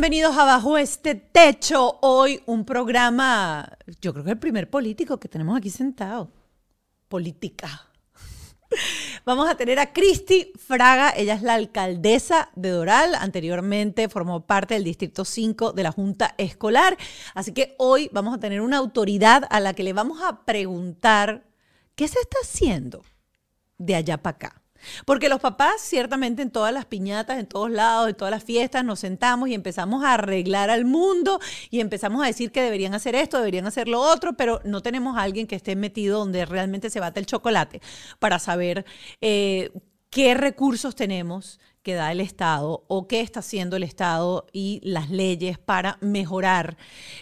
Bienvenidos a Bajo este Techo. Hoy un programa, yo creo que el primer político que tenemos aquí sentado. Política. Vamos a tener a Cristi Fraga, ella es la alcaldesa de Doral, anteriormente formó parte del Distrito 5 de la Junta Escolar, así que hoy vamos a tener una autoridad a la que le vamos a preguntar qué se está haciendo de allá para acá. Porque los papás, ciertamente en todas las piñatas, en todos lados, en todas las fiestas, nos sentamos y empezamos a arreglar al mundo y empezamos a decir que deberían hacer esto, deberían hacer lo otro, pero no tenemos a alguien que esté metido donde realmente se bate el chocolate para saber eh, qué recursos tenemos que da el Estado o qué está haciendo el Estado y las leyes para mejorar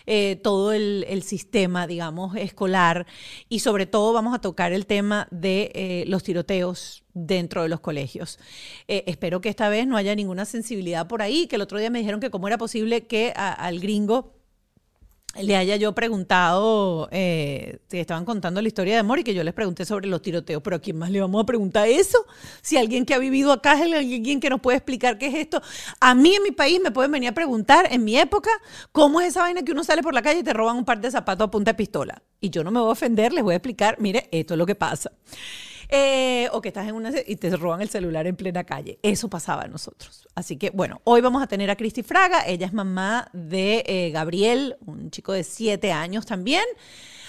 eh, todo el, sistema, digamos, escolar. Y sobre todo vamos a tocar el tema de eh, los tiroteos dentro de los colegios. Eh, espero que esta vez no haya ninguna sensibilidad por ahí, que el otro día me dijeron que cómo era posible que al gringo le haya yo preguntado, eh, estaban contando la historia de amor y que yo les pregunté sobre los tiroteos, pero ¿a quién más le vamos a preguntar eso? Si alguien que ha vivido acá es alguien que nos puede explicar qué es esto. A mí en mi país me pueden venir a preguntar, en mi época, ¿cómo es esa vaina que uno sale por la calle y te roban un par de zapatos a punta de pistola? Y yo no me voy a ofender, les voy a explicar, mire, esto es lo que pasa. Eh, o que estás en una y te roban el celular en plena calle. Eso pasaba a nosotros. Así que bueno, hoy vamos a tener a Cristi Fraga. Ella es mamá de eh, Gabriel, un chico de siete años también.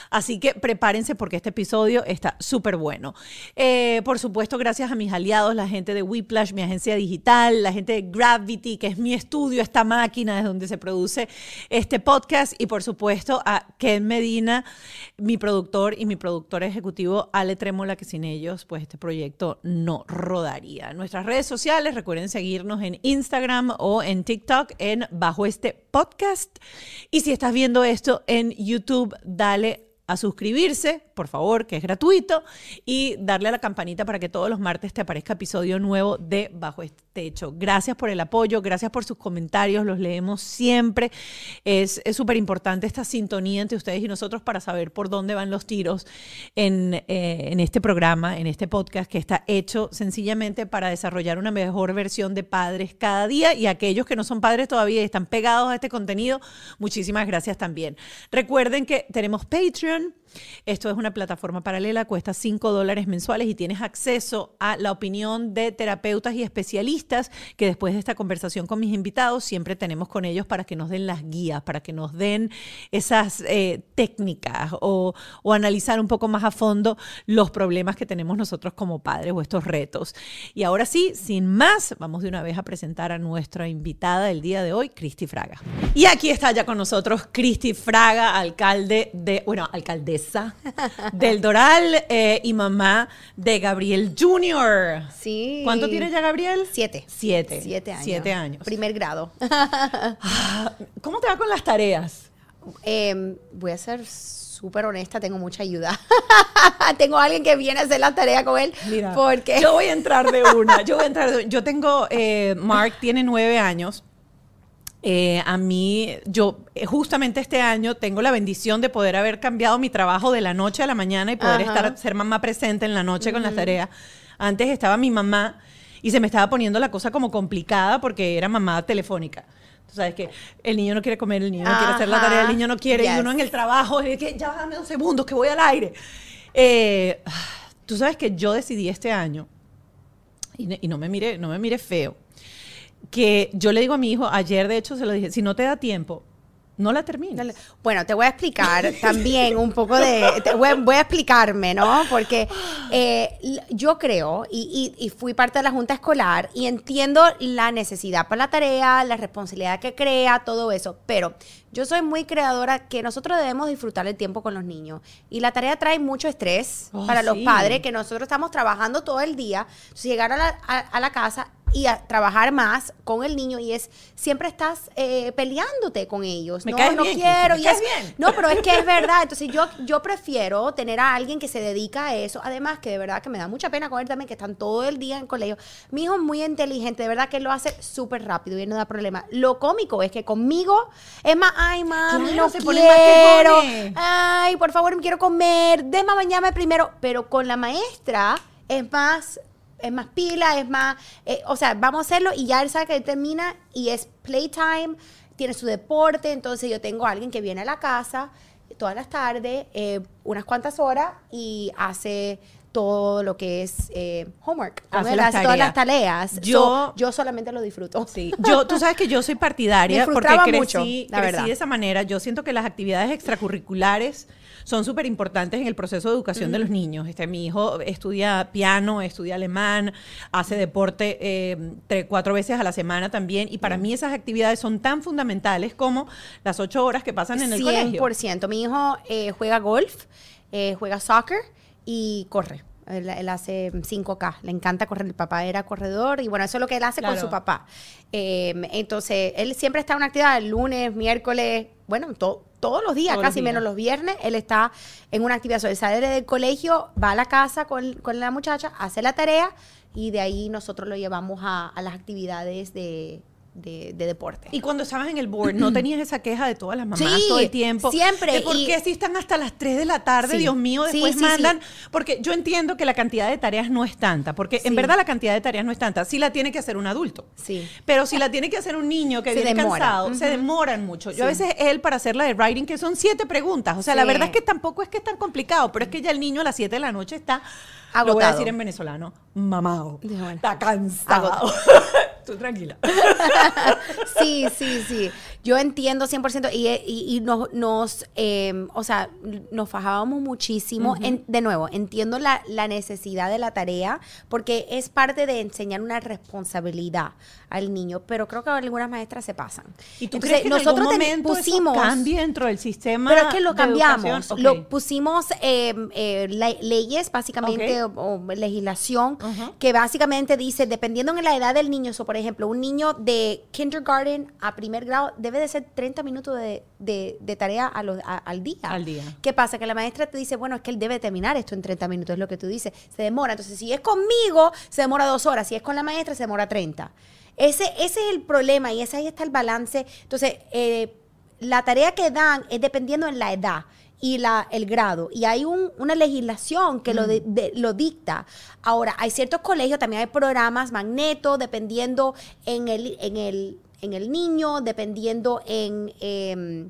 Así que prepárense porque este episodio está súper bueno. Eh, por supuesto, gracias a mis aliados, la gente de Whiplash, mi agencia digital, la gente de Gravity, que es mi estudio, esta máquina desde donde se produce este podcast, y por supuesto a Ken Medina, mi productor y mi productor ejecutivo, Ale Trémola, que sin ellos, pues este proyecto no rodaría. Nuestras redes sociales, recuerden seguirnos en Instagram o en TikTok en Bajo este Podcast. Y si estás viendo esto en YouTube, dale a suscribirse, por favor, que es gratuito, y darle a la campanita para que todos los martes te aparezca episodio nuevo de Bajo este Techo. Gracias por el apoyo, gracias por sus comentarios, los leemos siempre. Es súper importante esta sintonía entre ustedes y nosotros para saber por dónde van los tiros en, eh, en este programa, en este podcast que está hecho sencillamente para desarrollar una mejor versión de padres cada día y aquellos que no son padres todavía y están pegados a este contenido, muchísimas gracias también. Recuerden que tenemos Patreon esto es una plataforma paralela, cuesta 5 dólares mensuales y tienes acceso a la opinión de terapeutas y especialistas que después de esta conversación con mis invitados siempre tenemos con ellos para que nos den las guías, para que nos den esas eh, técnicas o, o analizar un poco más a fondo los problemas que tenemos nosotros como padres o estos retos. Y ahora sí, sin más, vamos de una vez a presentar a nuestra invitada del día de hoy, Cristi Fraga. Y aquí está ya con nosotros Cristi Fraga, alcalde de, bueno, alcalde del Doral eh, y mamá de Gabriel Jr. Sí. ¿Cuánto tiene ya Gabriel? Siete. Siete. Siete años. Siete años. Primer grado. Ah, ¿Cómo te va con las tareas? Em, voy a ser súper honesta, tengo mucha ayuda. tengo alguien que viene a hacer la tarea con él. Mira, porque yo voy a entrar de una. Yo voy a entrar de, Yo tengo, eh, Mark tiene nueve años. Eh, a mí, yo eh, justamente este año tengo la bendición de poder haber cambiado mi trabajo de la noche a la mañana y poder estar, ser mamá presente en la noche con las tareas. Antes estaba mi mamá y se me estaba poniendo la cosa como complicada porque era mamá telefónica. Tú sabes que el niño no quiere comer, el niño no quiere hacer la tarea, el niño no quiere, y uno en el trabajo, es que ya dame dos segundos que voy al aire. Eh, tú sabes que yo decidí este año, y, no, me mire, no me mire feo, que yo le digo a mi hijo, ayer de hecho se lo dije, si no te da tiempo, no la termines. Bueno, te voy a explicar también un poco de... voy, a, explicarme, ¿no? Porque eh, yo creo, y, y, fui parte de la junta escolar, y entiendo la necesidad para la tarea, la responsabilidad que crea, todo eso, pero yo soy muy creadora que nosotros debemos disfrutar el tiempo con los niños. Y la tarea trae mucho estrés Oh, para los padres, que nosotros estamos trabajando todo el día. Si llegar a la, a- a la casa, y a trabajar más con el niño y es siempre estás eh, peleándote con ellos. Me no, caes no bien, quiero. me y caes es- bien. No, pero es que es verdad. Entonces yo, yo prefiero tener a alguien que se dedica a eso. Además que de verdad que me da mucha pena con él también, que están todo el día en colegio. Mi hijo es muy inteligente, de verdad que él lo hace súper rápido y él no da problema. Lo cómico es que conmigo es más, ay, mami, Claro, no se pone más quiero. quejones. Ay, por favor, me quiero comer. Déjame bañarme primero. Pero con la maestra es más, es más pila, es más, eh, o sea, vamos a hacerlo y ya él sabe que él termina y es playtime, tiene su deporte, entonces yo tengo a alguien que viene a la casa todas las tardes, eh, unas cuantas horas y hace todo lo que es eh, homework. Hace las todas las tareas. Yo- So, yo solamente lo disfruto. Sí, yo, tú sabes que yo soy partidaria Me porque crecí, mucho, la crecí verdad. de esa manera. Yo siento que las actividades extracurriculares son súper importantes en el proceso de educación de los niños. Este, mi hijo estudia piano, estudia alemán, hace deporte eh, tres, cuatro veces a la semana también. Y para mí esas actividades son tan fundamentales como las ocho horas que pasan en el colegio. 100%. Mi hijo eh, juega golf, eh, juega soccer y corre. Él, él hace 5K, le encanta correr. El papá era corredor y bueno, eso es lo que él hace con su papá. Eh, entonces, él siempre está en una actividad el lunes, miércoles, bueno, to- todos los días, Todos los casi días. menos los viernes, él está en una actividad. So, él sale del colegio, va a la casa con, con la muchacha, hace la tarea y de ahí nosotros lo llevamos a, a las actividades de, de- de deporte. Y cuando estabas en el board, ¿no tenías esa queja de todas las mamás Sí, todo el tiempo? siempre, De por y- qué si están hasta las 3 de la tarde, Sí. Dios mío, después sí, mandan. Porque yo entiendo que la cantidad de tareas no es tanta, porque en verdad la cantidad de tareas no es tanta. Sí la tiene que hacer un adulto. Sí. Pero si la tiene que hacer un niño que Se viene demora. cansado, se demoran mucho. Yo a veces él para hacer la de writing, que son siete preguntas. O sea, la verdad es que tampoco es que es tan complicado, pero es que ya el niño a las 7 de la noche está. Lo voy a Agotado. decir en venezolano. Mamado. Está cansado. Tú tranquila. Sí, sí, sí. Yo entiendo 100% y, y, y nos, nos eh, o sea, nos fajábamos muchísimo. En- de nuevo, entiendo la, la necesidad de la tarea porque es parte de enseñar una responsabilidad al niño, pero creo que algunas maestras se pasan. ¿Y tú Entonces, crees que en nosotros algún ten- momento pusimos... eso cambie dentro del sistema Pero es que lo cambiamos. Lo pusimos eh, eh, le- leyes, básicamente, o, o legislación, que básicamente dice, dependiendo en la edad del niño, o por ejemplo, un niño de kindergarten a primer grado debe de ser 30 minutos de, de- de tarea a los- a- al día. Al día. ¿Qué pasa? Que la maestra te dice, bueno, es que él debe terminar esto en 30 minutos, es lo que tú dices. Se demora. Entonces, si es conmigo, se demora dos horas. Si es con la maestra, se demora 30. Ese, ese es el problema y ese ahí está el balance. Entonces, eh, la tarea que dan es dependiendo en la edad y la, el grado. Y hay un- una legislación que lo, de- de- lo dicta. Ahora, hay ciertos colegios, también hay programas magneto, dependiendo en el, en el, en el niño, dependiendo en... em,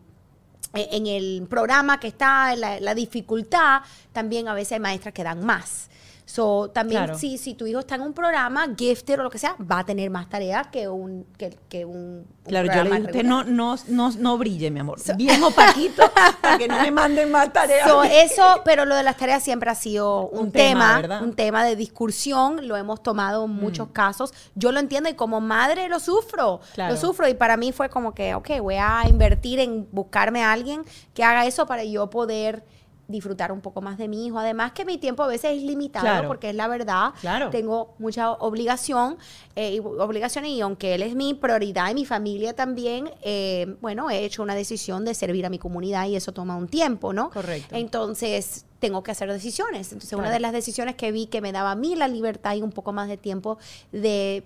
e- en el programa que está, la, la dificultad, también a veces hay maestras que dan más. So, también Claro. si, si tu hijo está en un programa, gifted o lo que sea, va a tener más tareas que un, que, que un, un Claro, yo le digo, usted no, no, no, no brille, mi amor. Bien opaquito, para que no me manden más tareas. So, eso, pero lo de las tareas siempre ha sido un, Un tema, tema, un tema de discusión, lo hemos tomado en muchos casos. Yo lo entiendo y como madre lo sufro, Claro. lo sufro y para mí fue como que, ok, voy a invertir en buscarme a alguien que haga eso para yo poder disfrutar un poco más de mi hijo. Además que mi tiempo a veces es limitado Claro. porque es la verdad. Claro. Tengo mucha obligación, eh, y obligaciones y aunque él es mi prioridad y mi familia también, eh, bueno, he hecho una decisión de servir a mi comunidad y eso toma un tiempo, ¿no? Correcto. Entonces, tengo que hacer decisiones. Entonces, una de las decisiones que vi que me daba a mí la libertad y un poco más de tiempo de,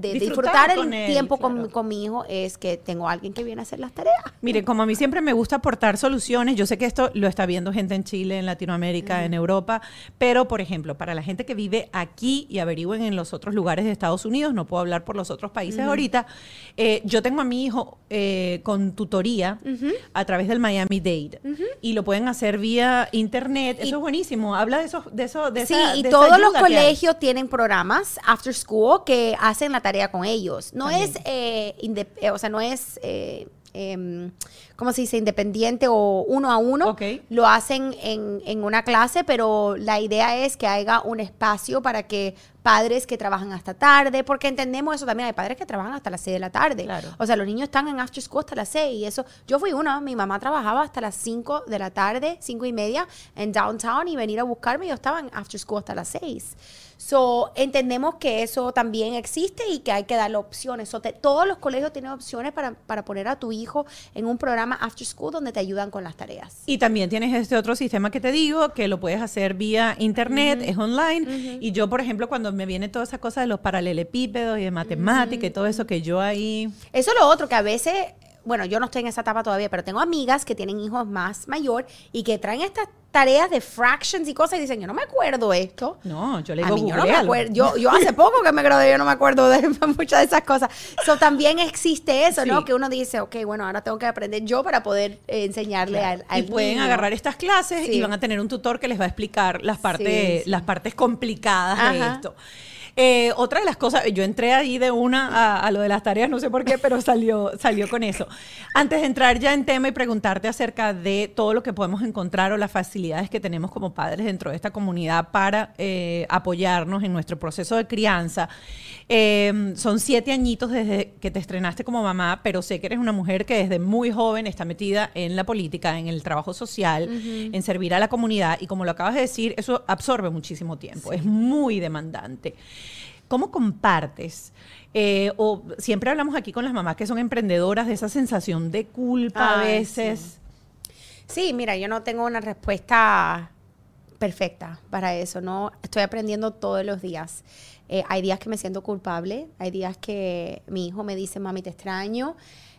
Disfrutar el él, tiempo con, claro. con mi hijo es que tengo a alguien que viene a hacer las tareas. Mire, como a mí siempre me gusta aportar soluciones, yo sé que esto lo está viendo gente en Chile, en Latinoamérica, en Europa, pero por ejemplo, para la gente que vive aquí y averigüen en los otros lugares de Estados Unidos, no puedo hablar por los otros países ahorita, eh, yo tengo a mi hijo eh, con tutoría a través del Miami Dade y lo pueden hacer vía internet, eso Y- es buenísimo, habla de eso, de eso, de Sí, esa- y de esa todos los colegios tienen programas after school que hacen la tarea con ellos. No También. es, eh, eh, o sea, no es, eh, em, ¿cómo se dice? Independiente o uno a uno. Ok. Lo hacen en, en una clase, pero la idea es que haya un espacio para que padres que trabajan hasta tarde, porque entendemos eso también, hay padres que trabajan hasta las 6 de la tarde. Claro. O sea, los niños están en after school hasta las 6 y eso, yo fui una, mi mamá trabajaba hasta las 5 de la tarde, 5 y media en downtown y venir a buscarme, yo estaba en after school hasta las 6. So, entendemos que eso también existe y que hay que darle opciones. So, te- todos los colegios tienen opciones para, para poner a tu hijo en un programa after school donde te ayudan con las tareas. Y también tienes este otro sistema que te digo, que lo puedes hacer vía internet, es online. Y yo, por ejemplo, cuando me viene toda esa cosa de los paralelepípedos y de matemática y todo eso, que yo ahí... Eso es lo otro, que a veces, bueno, yo no estoy en esa etapa todavía, pero tengo amigas que tienen hijos más mayor y que traen estas tareas de fractions y cosas y dicen, yo no me acuerdo esto. No, yo le A digo, mí yo no me acuerdo. Yo, yo hace poco que me gradué, yo no me acuerdo de muchas de esas cosas. So, también existe eso, ¿no? Que uno dice, ok, bueno, ahora tengo que aprender yo para poder eh, enseñarle al, al y pueden agarrar estas clases Sí. y van a tener un tutor que les va a explicar las partes, sí. las partes complicadas de esto. Eh, otra de las cosas, yo entré ahí de una a, a lo de las tareas, no sé por qué, pero salió, salió con eso. Antes de entrar ya en tema y preguntarte acerca de todo lo que podemos encontrar o las facilidades que tenemos como padres dentro de esta comunidad para eh, apoyarnos en nuestro proceso de crianza. Eh, son siete añitos desde que te estrenaste como mamá, pero sé que eres una mujer que desde muy joven está metida en la política, en el trabajo social, en servir a la comunidad y como lo acabas de decir, eso absorbe muchísimo tiempo, es muy demandante. ¿Cómo compartes? Eh, o siempre hablamos aquí con las mamás que son emprendedoras de esa sensación de culpa a Ay, veces. Sí, mira, yo no tengo una respuesta perfecta para eso, ¿no? Estoy aprendiendo todos los días. Eh, hay días que me siento culpable, hay días que mi hijo me dice, mami, te extraño,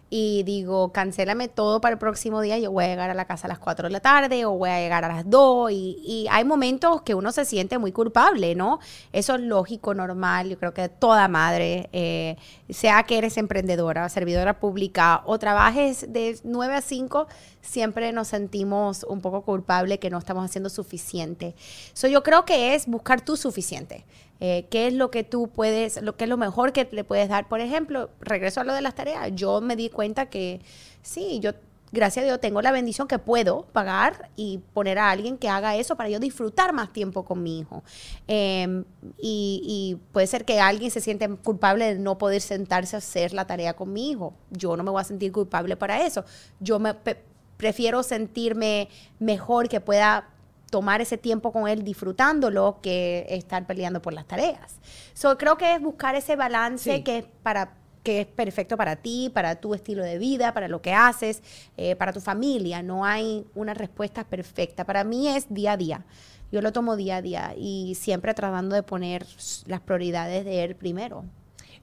y digo, cancélame todo para el próximo día, yo voy a llegar a la casa a las 4 de la tarde o voy a llegar a las 2, y, y hay momentos que uno se siente muy culpable, ¿no? Eso es lógico, normal, yo creo que toda madre, eh, sea que eres emprendedora, servidora pública o trabajes de 9 a 5, siempre nos sentimos un poco culpables que no estamos haciendo suficiente. So, yo creo que es buscar tu suficiente. Eh, ¿Qué es lo que tú puedes, lo que es lo mejor que le puedes dar? Por ejemplo, regreso a lo de las tareas. Yo me di cuenta que sí, yo, gracias a Dios, tengo la bendición que puedo pagar y poner a alguien que haga eso para yo disfrutar más tiempo con mi hijo. Eh, y, y puede ser que alguien se siente culpable de no poder sentarse a hacer la tarea con mi hijo. Yo no me voy a sentir culpable para eso. Yo me prefiero sentirme mejor que pueda tomar ese tiempo con él disfrutándolo que estar peleando por las tareas. So, creo que es buscar ese balance Sí. que es para que es perfecto para ti, para tu estilo de vida, para lo que haces, eh, para tu familia. No hay una respuesta perfecta. Para mí es día a día. Yo lo tomo día a día y siempre tratando de poner las prioridades de él primero.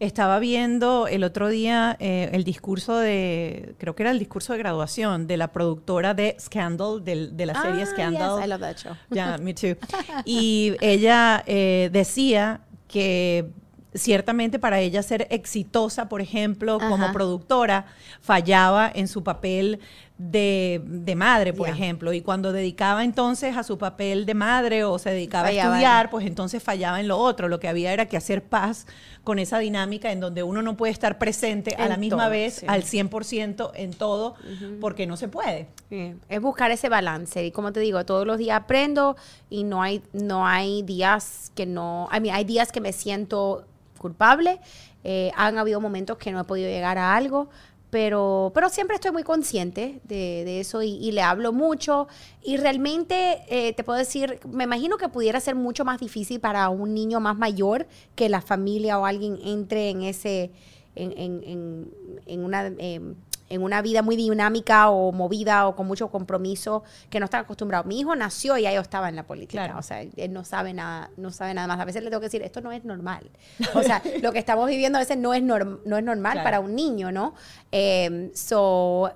Estaba viendo el otro día eh, el discurso de, creo que era el discurso de graduación de la productora de Scandal, del- de, la serie Ah, Scandal. yes, I love that show. Ya, me too. Y ella eh, decía que ciertamente para ella ser exitosa, por ejemplo, como productora, fallaba en su papel de, de madre, por ejemplo. Y cuando dedicaba entonces a su papel de madre o se dedicaba Fallaba a estudiar, pues entonces fallaba en lo otro. Lo que había era que hacer paz con esa dinámica en donde uno no puede estar presente a la misma todo, vez, sí. al 100% en todo, porque no se puede. Sí, Es buscar ese balance. Y como te digo, todos los días aprendo y no hay, no hay días que no. I mean, hay días que me siento culpable. eh, han habido momentos que no he podido llegar a algo. Pero, pero siempre estoy muy consciente de, de eso y, y le hablo mucho. Y realmente eh, te puedo decir, me imagino que pudiera ser mucho más difícil para un niño más mayor que la familia o alguien entre en ese, en, en- en- en una, em, en una vida muy dinámica o movida o con mucho compromiso que no están acostumbrados. Mi hijo nació y ya yo estaba en la política. Claro. O sea, él no sabe nada, no sabe nada más. A veces le tengo que decir, esto no es normal. O sea, lo que estamos viviendo a veces no es, norm- no es normal Claro. para un niño, ¿no? Eh, so,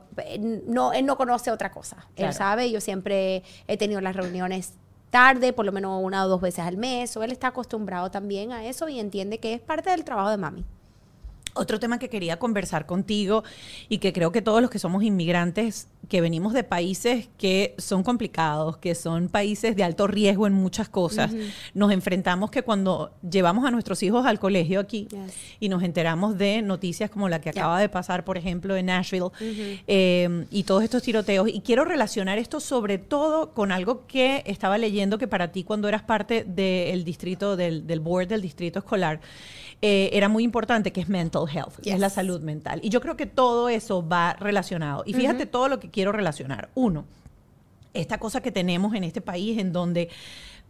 no, él no conoce otra cosa. Claro. Él sabe, yo siempre he tenido las reuniones tarde, por lo menos una o dos veces al mes, o él está acostumbrado también a eso y entiende que es parte del trabajo de mami. Otro tema que quería conversar contigo y que creo que todos los que somos inmigrantes, que venimos de países que son complicados, que son países de alto riesgo en muchas cosas, nos enfrentamos que cuando llevamos a nuestros hijos al colegio aquí y nos enteramos de noticias como la que acaba de pasar, por ejemplo, en Nashville eh, y todos estos tiroteos, y quiero relacionar esto sobre todo con algo que estaba leyendo que para ti cuando eras parte del distrito, del, del board del distrito escolar, eh, era muy importante, que es mental health, es la salud mental. Y yo creo que todo eso va relacionado. Y fíjate todo lo que quiero relacionar. Uno, esta cosa que tenemos en este país en donde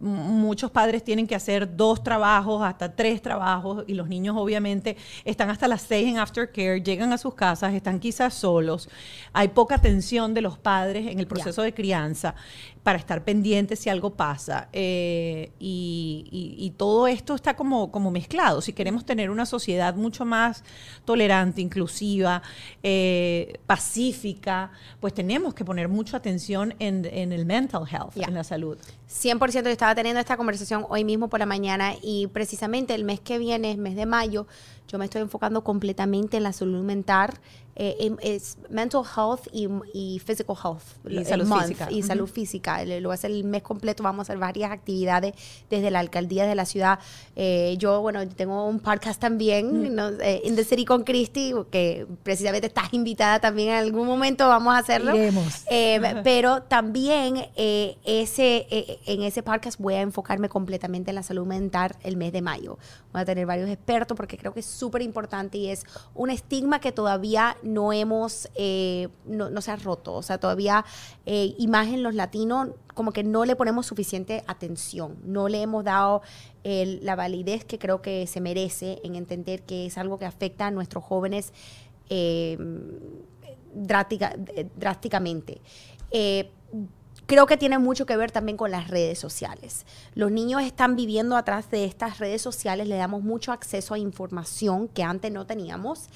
muchos padres tienen que hacer dos trabajos, hasta tres trabajos, y los niños obviamente están hasta las seis en aftercare, llegan a sus casas, están quizás solos, hay poca atención de los padres en el proceso de crianza para estar pendientes si algo pasa. Eh, y, todo esto está como, como mezclado. Si queremos tener una sociedad mucho más tolerante, inclusiva, eh, pacífica, pues tenemos que poner mucha atención en, el mental health, en la salud. 100% yo estaba teniendo esta conversación hoy mismo por la mañana y precisamente el mes que viene, el mes de mayo, yo me estoy enfocando completamente en la salud mental eh, es mental health y, physical health. Y salud física. Y salud física. Lo hacer el mes completo. Vamos a hacer varias actividades desde la alcaldía de la ciudad. Eh, yo, bueno, tengo un podcast también, eh, In the City con Christy, que precisamente estás invitada también en algún momento. Vamos a hacerlo. pero también ese, en ese podcast voy a enfocarme completamente en la salud mental el mes de mayo. Voy a tener varios expertos porque creo que es súper importante y es un estigma que todavía no hemos, eh, no, se ha roto. O sea, todavía eh, imagen los latinos como que no le ponemos suficiente atención, no le hemos dado la validez que creo que se merece en entender que es algo que afecta a nuestros jóvenes eh, drásticamente creo que tiene mucho que ver también con las redes sociales. Los niños están viviendo atrás de estas redes sociales, le damos mucho acceso a información que antes no teníamos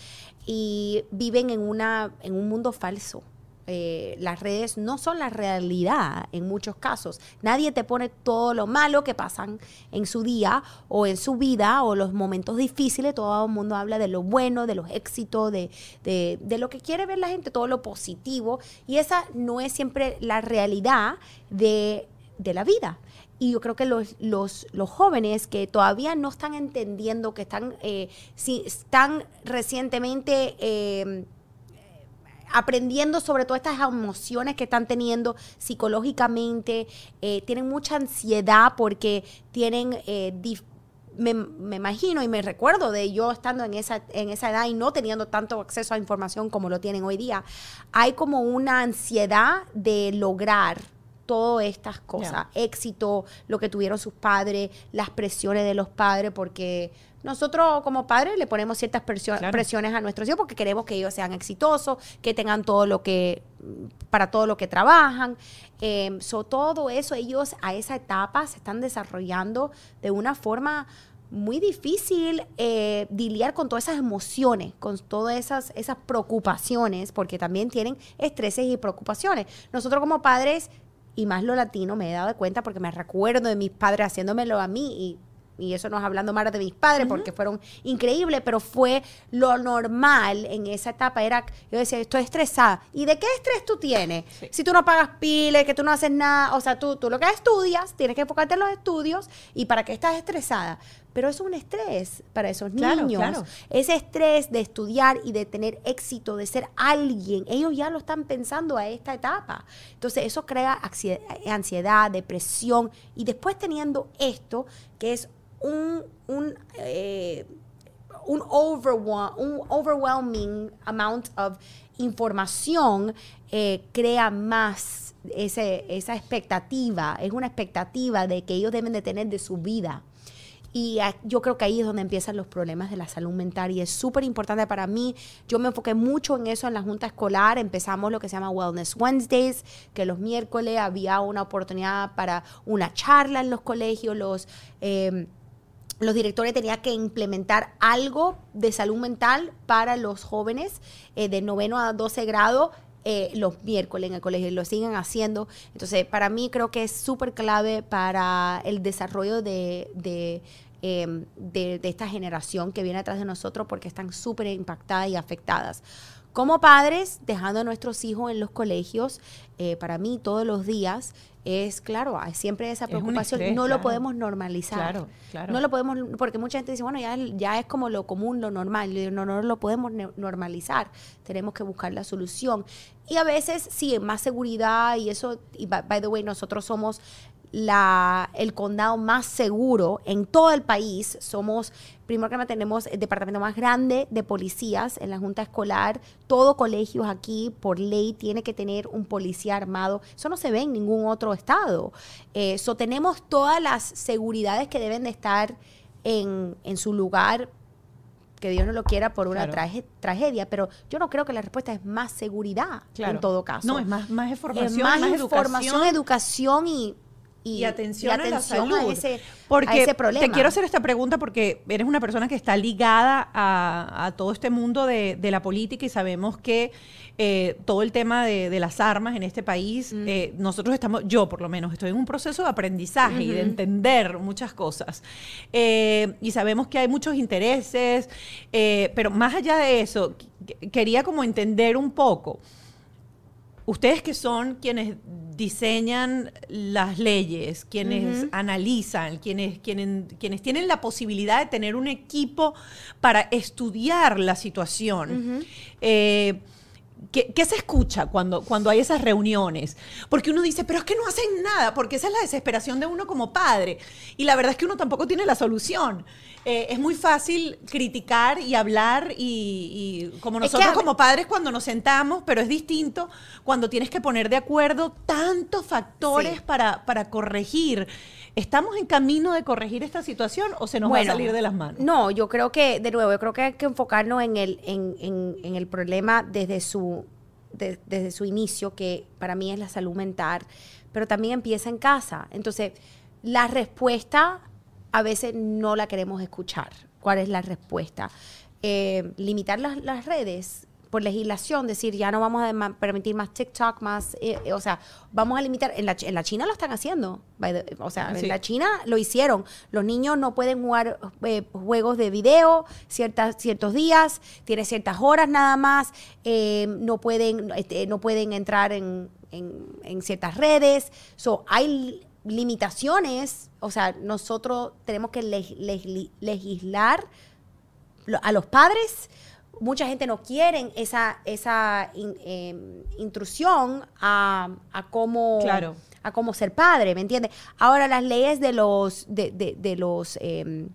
y viven en, una, en un mundo falso. Eh, las redes no son la realidad en muchos casos. Nadie te pone todo lo malo que pasan en su día o en su vida o los momentos difíciles. Todo el mundo habla de lo bueno, de los éxitos, de, de, lo que quiere ver la gente, todo lo positivo. Y esa no es siempre la realidad de, la vida. Y yo creo que los, los, los, jóvenes que todavía no están entendiendo, que están, eh, si, están recientemente... Eh, aprendiendo sobre todas estas emociones que están teniendo psicológicamente, eh, tienen mucha ansiedad porque tienen... Eh, me, imagino y me recuerdo de yo estando en esa, en esa edad y no teniendo tanto acceso a información como lo tienen hoy día, hay como una ansiedad de lograr todas estas cosas, éxito, lo que tuvieron sus padres, las presiones de los padres, porque nosotros como padres le ponemos ciertas presiones a nuestros hijos porque queremos que ellos sean exitosos, que tengan todo lo que, para todo lo que trabajan. Eh, todo eso, ellos a esa etapa se están desarrollando de una forma muy difícil eh, lidiar con todas esas emociones, con todas esas, esas preocupaciones, porque también tienen estreses y preocupaciones. Nosotros como padres, y más lo latino, me he dado cuenta porque me recuerdo de mis padres haciéndomelo a mí y y eso no es hablando más de mis padres porque fueron increíbles, pero fue lo normal en esa etapa. Era, yo decía, estoy estresada. ¿Y de qué estrés tú tienes? Si tú no pagas piles, que tú no haces nada, o sea, tú, tú lo que estudias, tienes que enfocarte en los estudios y para qué estás estresada. Pero es un estrés para esos niños. Ese estrés de estudiar y de tener éxito, de ser alguien, ellos ya lo están pensando a esta etapa. Entonces eso crea ansiedad, depresión y después teniendo esto, que es un, un, eh, un, overwhelming amount of información, eh, crea más ese, esa expectativa, es una expectativa de que ellos deben de tener de su vida. Y yo creo que ahí es donde empiezan los problemas de la salud mental y es súper importante para mí. Yo me enfoqué mucho en eso en la junta escolar. Empezamos lo que se llama Wellness Wednesdays, que los miércoles había una oportunidad para una charla en los colegios, los... Eh, los directores tenían que implementar algo de salud mental para los jóvenes eh, de noveno a 12 grado eh, los miércoles en el colegio y lo siguen haciendo. Entonces, para mí creo que es súper clave para el desarrollo de, eh, de, de esta generación que viene atrás de nosotros porque están súper impactadas y afectadas. Como padres, dejando a nuestros hijos en los colegios, eh, para mí todos los días es, claro, hay siempre esa Es preocupación. estrés, no claro. lo podemos normalizar. Claro, claro. No lo podemos, porque mucha gente dice, bueno, ya, ya es como lo común, lo normal. Yo digo, no, no lo podemos normalizar. Tenemos que buscar la solución. Y a veces, sí, más seguridad y eso, y by, by the way, nosotros somos la, el condado más seguro en todo el país. Somos, primero que nada, tenemos el departamento más grande de policías en la Junta Escolar. Todo colegio aquí, por ley, tiene que tener un policía armado. Eso no se ve en ningún otro estado. Eso tenemos todas las seguridades que deben de estar en, en su lugar que Dios no lo quiera por una Claro. traje- tragedia, pero yo no creo que la respuesta es más seguridad Claro. en todo caso. No, es más, más Es información, más, más, información, educación y, y atención, y atención a la salud. ese, porque a ese problema. Te quiero hacer esta pregunta porque eres una persona que está ligada a, a todo este mundo de, de la política y sabemos que eh, todo el tema de, de las armas en este país, Mm. eh, nosotros estamos, yo por lo menos, estoy en un proceso de aprendizaje y de entender muchas cosas. Eh, y sabemos que hay muchos intereses, pero más allá de eso, qu- quería como entender un poco ustedes que son quienes diseñan las leyes, quienes analizan, quienes, quienes, quienes tienen la posibilidad de tener un equipo para estudiar la situación, eh, ¿Qué, qué se escucha cuando, cuando hay esas reuniones? Porque uno dice, pero es que no hacen nada, porque esa es la desesperación de uno como padre. Y la verdad es que uno tampoco tiene la solución. Eh, es muy fácil criticar y hablar y, y como Es que nosotros como padres cuando nos sentamos, pero es distinto cuando tienes que poner de acuerdo tantos factores Sí. para, para corregir. ¿Estamos en camino de corregir esta situación o se nos va a salir de las manos? No, yo creo que, de nuevo, yo creo que hay que enfocarnos en el, en, en- en el problema desde su, de- desde su inicio, que para mí es la salud mental, pero también empieza en casa. Entonces, la respuesta a veces no la queremos escuchar. ¿Cuál es la respuesta? Eh, limitar las, las redes por legislación, decir ya no vamos a permitir más TikTok, más, eh, eh, o sea, vamos a limitar, en la, en la China lo están haciendo, the- o sea, Sí. en la China lo hicieron, los niños no pueden jugar eh, juegos de video ciertas, ciertos días, tiene ciertas horas nada más, eh, no, pueden, este, no pueden entrar en, en- en ciertas redes, so, hay limitaciones, o sea, nosotros tenemos que leg- leg- legislar a los padres, mucha gente no quiere esa, esa in- eh, intrusión a, a cómo Claro. a cómo ser padre, ¿me entiendes? Ahora las leyes de los de, de- de los eh,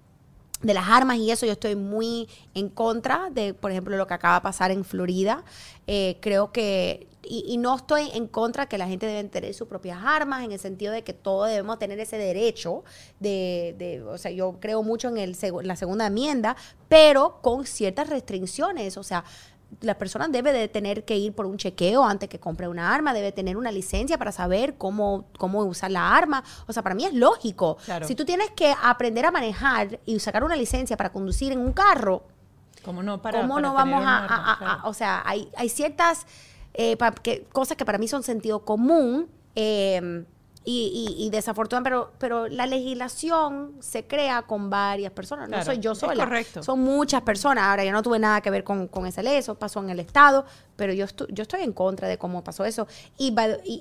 de las armas y eso yo estoy muy en contra de, por ejemplo, lo que acaba de pasar en Florida. Eh, creo que y, y no estoy en contra que la gente debe tener sus propias armas, en el sentido de que todos debemos tener ese derecho de, de- o sea, yo creo mucho en el, seg- la segunda enmienda, pero con ciertas restricciones, o sea, la persona debe de tener que ir por un chequeo antes que compre una arma, debe tener una licencia para saber cómo, cómo usar la arma. O sea, para mí es lógico. Claro. Si tú tienes que aprender a manejar y sacar una licencia para conducir en un carro, ¿Cómo no, para, ¿Cómo para no vamos a, arma? a- a- Claro. a- O sea, hay, hay ciertas eh, pa- que- cosas que para mí son sentido común eh, y, y- y desafortunadamente, pero, pero la legislación se crea con varias personas. Claro, no soy yo sola. correcto. Son muchas personas. Ahora, yo no tuve nada que ver con, con esa ley, eso pasó en el Estado, pero yo, estu- yo estoy en contra de cómo pasó eso. Y,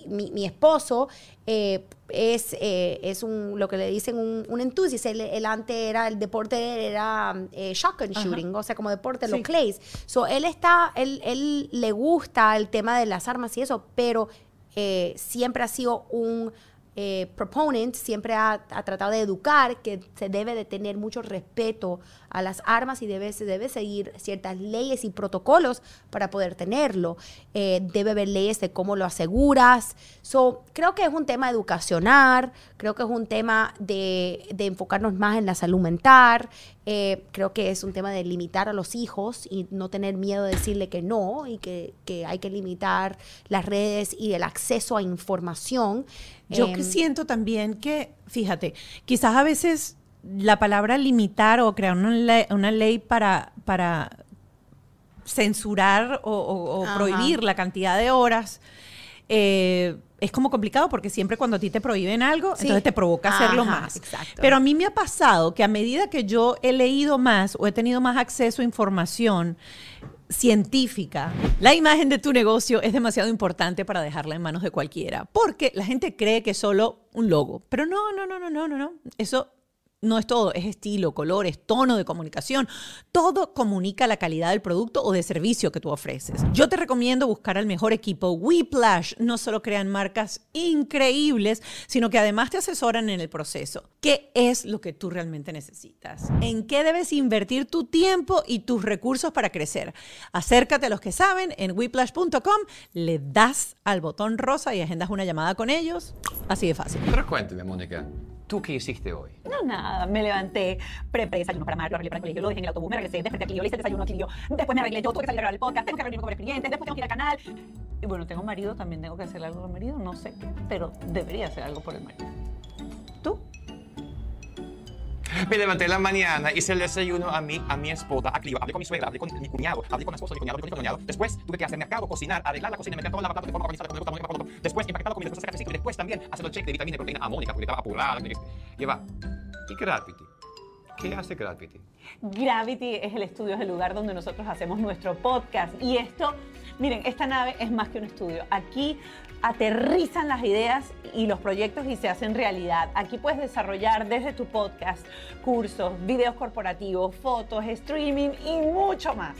mi, mi esposo eh, es, eh, es un, lo que le dicen un, un entusiasta. Él, él antes era, el deporte era eh, shotgun Ajá. shooting, o sea, como deporte, Sí. los clays. So, él está, él, él le gusta el tema de las armas y eso, pero eh, siempre ha sido un eh, proponent, siempre ha, ha tratado de educar que se debe de tener mucho respeto a las armas y debe, se debe seguir ciertas leyes y protocolos para poder tenerlo. Eh, debe haber leyes de cómo lo aseguras. So, creo que es un tema educacional, creo que es un tema de, de enfocarnos más en la salud mental, eh, creo que es un tema de limitar a los hijos y no tener miedo de decirle que no y que, que hay que limitar las redes y el acceso a información. Yo Em, que siento también que, fíjate, quizás a veces la palabra limitar o crear una ley, una ley para, para censurar o, o- o Ajá. prohibir la cantidad de horas eh, es como complicado porque siempre cuando a ti te prohíben algo, Sí. entonces te provoca hacerlo Ajá, más. exacto. Pero a mí me ha pasado que a medida que yo he leído más o he tenido más acceso a información científica, la imagen de tu negocio es demasiado importante para dejarla en manos de cualquiera, porque la gente cree que es solo un logo, pero no, no, no, no, no, no, no. Eso no es todo, es estilo, colores, tono de comunicación. Todo comunica la calidad del producto o de servicio que tú ofreces. Yo te recomiendo buscar al mejor equipo. Whiplash no solo crean marcas increíbles, sino que además te asesoran en el proceso. ¿Qué es lo que tú realmente necesitas? ¿En qué debes invertir tu tiempo y tus recursos para crecer? Acércate a los que saben en whiplash.com, le das al botón rosa y agendas una llamada con ellos. Así de fácil. Pero cuéntame, Mónica, ¿tú qué hiciste hoy? No, nada, me levanté, preparé desayuno para Marco, lo arreglé para el colegio, lo dejé en el autobús, me regresé, desperté a Clio, le hice el desayuno a Clio, después me arreglé yo, tuve que salir a grabar el podcast, tengo que reunirme con el cliente, después tengo que ir al canal. Y bueno, tengo marido, también tengo que hacer algo por el marido, no sé qué, pero debería hacer algo por el marido. Me levanté en la mañana, hice el desayuno a mi, a mi esposa, a Clio, hablé con mi suegra, hablé con mi cuñado, hablé con mi esposo, mi cuñado, hablé con mi cuñado. Después tuve que hacer mercado, cocinar, arreglar la cocina, meter toda la plata de forma organizada, con el con el Después empaquetar la comida, después hacer cafecito y después también hacer el check de vitamina y proteína a Mónica, porque estaba apurada. Y va, ¿y Gravity? ¿Qué hace Gravity? Gravity es el estudio, es el lugar donde nosotros hacemos nuestro podcast. Y esto, miren, esta nave es más que un estudio. Aquí aterrizan las ideas y los proyectos y se hacen realidad. Aquí puedes desarrollar desde tu podcast cursos, videos corporativos, fotos, streaming y mucho más.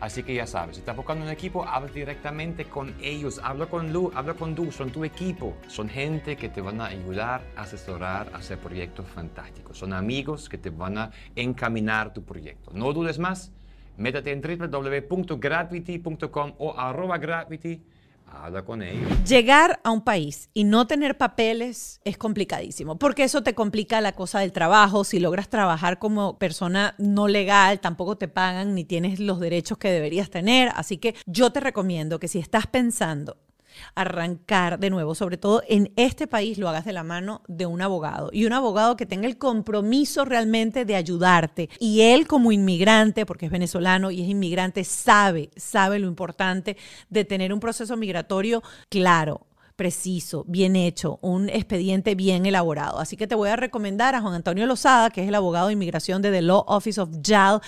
Así que ya sabes, si estás buscando un equipo, habla directamente con ellos, habla con Lu, habla con Du, son tu equipo. Son gente que te van a ayudar, asesorar, hacer proyectos fantásticos. Son amigos que te van a encaminar tu proyecto. No dudes más, métete en www.gravity.com o arroba gravity, habla con ellos. Llegar a un país y no tener papeles es complicadísimo, porque eso te complica la cosa del trabajo. Si logras trabajar como persona no legal, tampoco te pagan ni tienes los derechos que deberías tener. Así que yo te recomiendo que si estás pensando arrancar de nuevo, sobre todo en este país, lo hagas de la mano de un abogado y un abogado que tenga el compromiso realmente de ayudarte. Y él como inmigrante, porque es venezolano y es inmigrante, sabe, sabe lo importante de tener un proceso migratorio claro preciso, bien hecho, un expediente bien elaborado. Así que te voy a recomendar a Juan Antonio Lozada, que es el abogado de inmigración de The Law Office of JAL,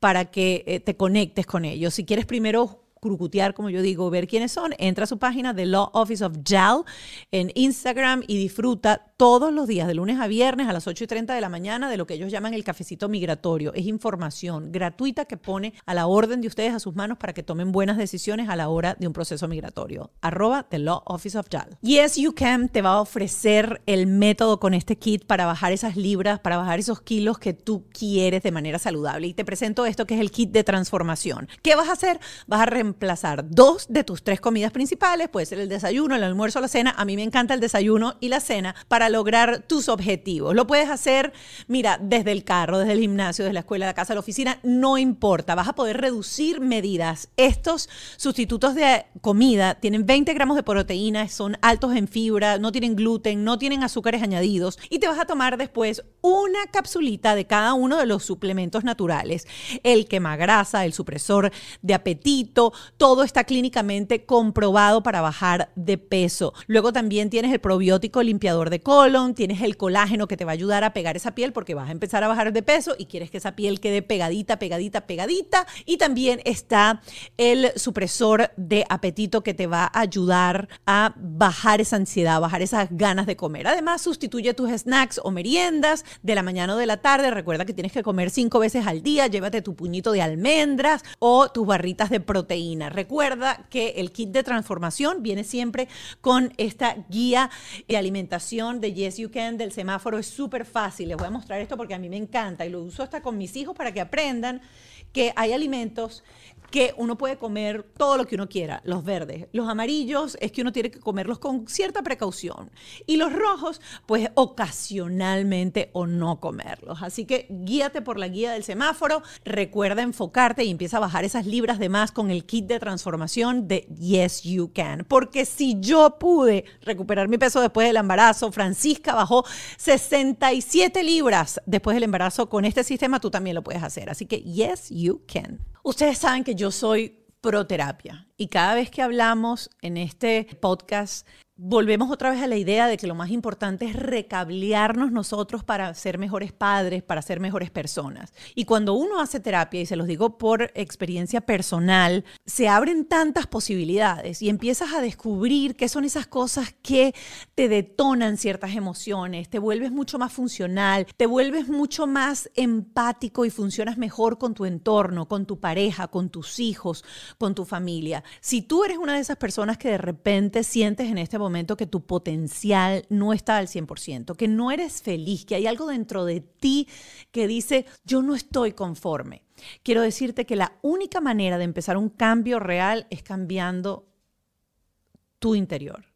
para que eh, te conectes con ellos. Si quieres primero crucutear, como yo digo, ver quiénes son, entra a su página de Law Office of JAL en Instagram y disfruta todos los días, de lunes a viernes a las 8 y 30 de la mañana, de lo que ellos llaman el cafecito migratorio. Es información gratuita que pone a la orden de ustedes a sus manos para que tomen buenas decisiones a la hora de un proceso migratorio. Arroba The Law Office of JAL. Yes You Can te va a ofrecer el método con este kit para bajar esas libras, para bajar esos kilos que tú quieres de manera saludable. Y te presento esto que es el kit de transformación. ¿Qué vas a hacer? Vas a reemplazar dos de tus tres comidas principales, puede ser el desayuno, el almuerzo la cena. A mí me encanta el desayuno y la cena para lograr tus objetivos. Lo puedes hacer, mira, desde el carro, desde el gimnasio, desde la escuela, la casa, la oficina, no importa. Vas a poder reducir medidas. Estos sustitutos de comida tienen 20 gramos de proteína, son altos en fibra, no tienen gluten, no tienen azúcares añadidos y te vas a tomar después una capsulita de cada uno de los suplementos naturales. El quemagrasa, el supresor de apetito, todo está clínicamente comprobado para bajar de peso. Luego también tienes el probiótico limpiador de colon, tienes el colágeno que te va a ayudar a pegar esa piel porque vas a empezar a bajar de peso y quieres que esa piel quede pegadita, pegadita, pegadita. Y también está el supresor de apetito que te va a ayudar a bajar esa ansiedad, bajar esas ganas de comer. Además, sustituye tus snacks o meriendas de la mañana o de la tarde. Recuerda que tienes que comer cinco veces al día. Llévate tu puñito de almendras o tus barritas de proteína. Recuerda que el kit de transformación viene siempre con esta guía de alimentación de Yes You Can del semáforo. Es súper fácil. Les voy a mostrar esto porque a mí me encanta y lo uso hasta con mis hijos para que aprendan que hay alimentos que uno puede comer todo lo que uno quiera, los verdes. Los amarillos es que uno tiene que comerlos con cierta precaución. Y los rojos, pues ocasionalmente o no comerlos. Así que guíate por la guía del semáforo, recuerda enfocarte y empieza a bajar esas libras de más con el kit de transformación de Yes You Can. Porque si yo pude recuperar mi peso después del embarazo, Francisca bajó 67 libras después del embarazo con este sistema, tú también lo puedes hacer. Así que Yes You Can. Ustedes saben que yo soy pro terapia. Y cada vez que hablamos en este podcast volvemos otra vez a la idea de que lo más importante es recablearnos nosotros para ser mejores padres, para ser mejores personas. Y cuando uno hace terapia, y se los digo por experiencia personal, se abren tantas posibilidades y empiezas a descubrir qué son esas cosas que te detonan ciertas emociones, te vuelves mucho más funcional, te vuelves mucho más empático y funcionas mejor con tu entorno, con tu pareja, con tus hijos, con tu familia. Si tú eres una de esas personas que de repente sientes en este momento que tu potencial no está al 100%, que no eres feliz, que hay algo dentro de ti que dice, yo no estoy conforme. Quiero decirte que la única manera de empezar un cambio real es cambiando tu interior.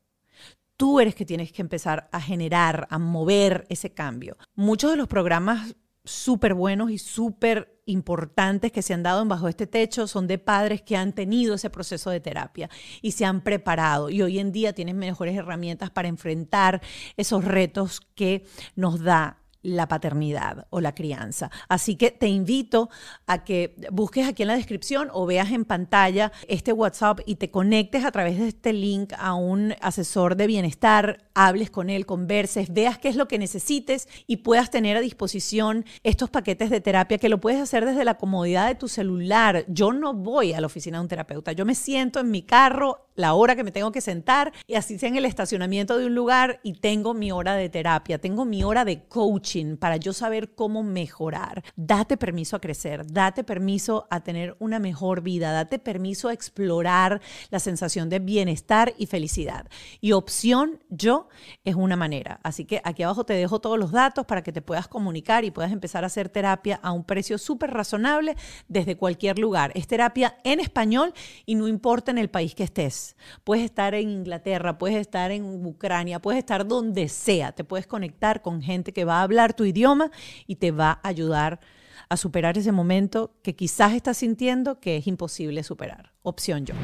Tú eres que tienes que empezar a generar, a mover ese cambio. Muchos de los programas súper buenos y súper importantes que se han dado bajo este techo son de padres que han tenido ese proceso de terapia y se han preparado. Y hoy en día tienen mejores herramientas para enfrentar esos retos que nos da la paternidad o la crianza. Así que te invito a que busques aquí en la descripción o veas en pantalla este WhatsApp y te conectes a través de este link a un asesor de bienestar, hables con él, converses, veas qué es lo que necesites y puedas tener a disposición estos paquetes de terapia que lo puedes hacer desde la comodidad de tu celular. Yo no voy a la oficina de un terapeuta, yo me siento en mi carro la hora que me tengo que sentar y así sea en el estacionamiento de un lugar y tengo mi hora de terapia, tengo mi hora de coaching para yo saber cómo mejorar. Date permiso a crecer, date permiso a tener una mejor vida, date permiso a explorar la sensación de bienestar y felicidad. Y opción yo es una manera. Así que aquí abajo te dejo todos los datos para que te puedas comunicar y puedas empezar a hacer terapia a un precio súper razonable desde cualquier lugar. Es terapia en español y no importa en el país que estés. Puedes estar en Inglaterra, puedes estar en Ucrania, puedes estar donde sea. Te puedes conectar con gente que va a hablar tu idioma y te va a ayudar a superar ese momento que quizás estás sintiendo que es imposible superar. Opción yo.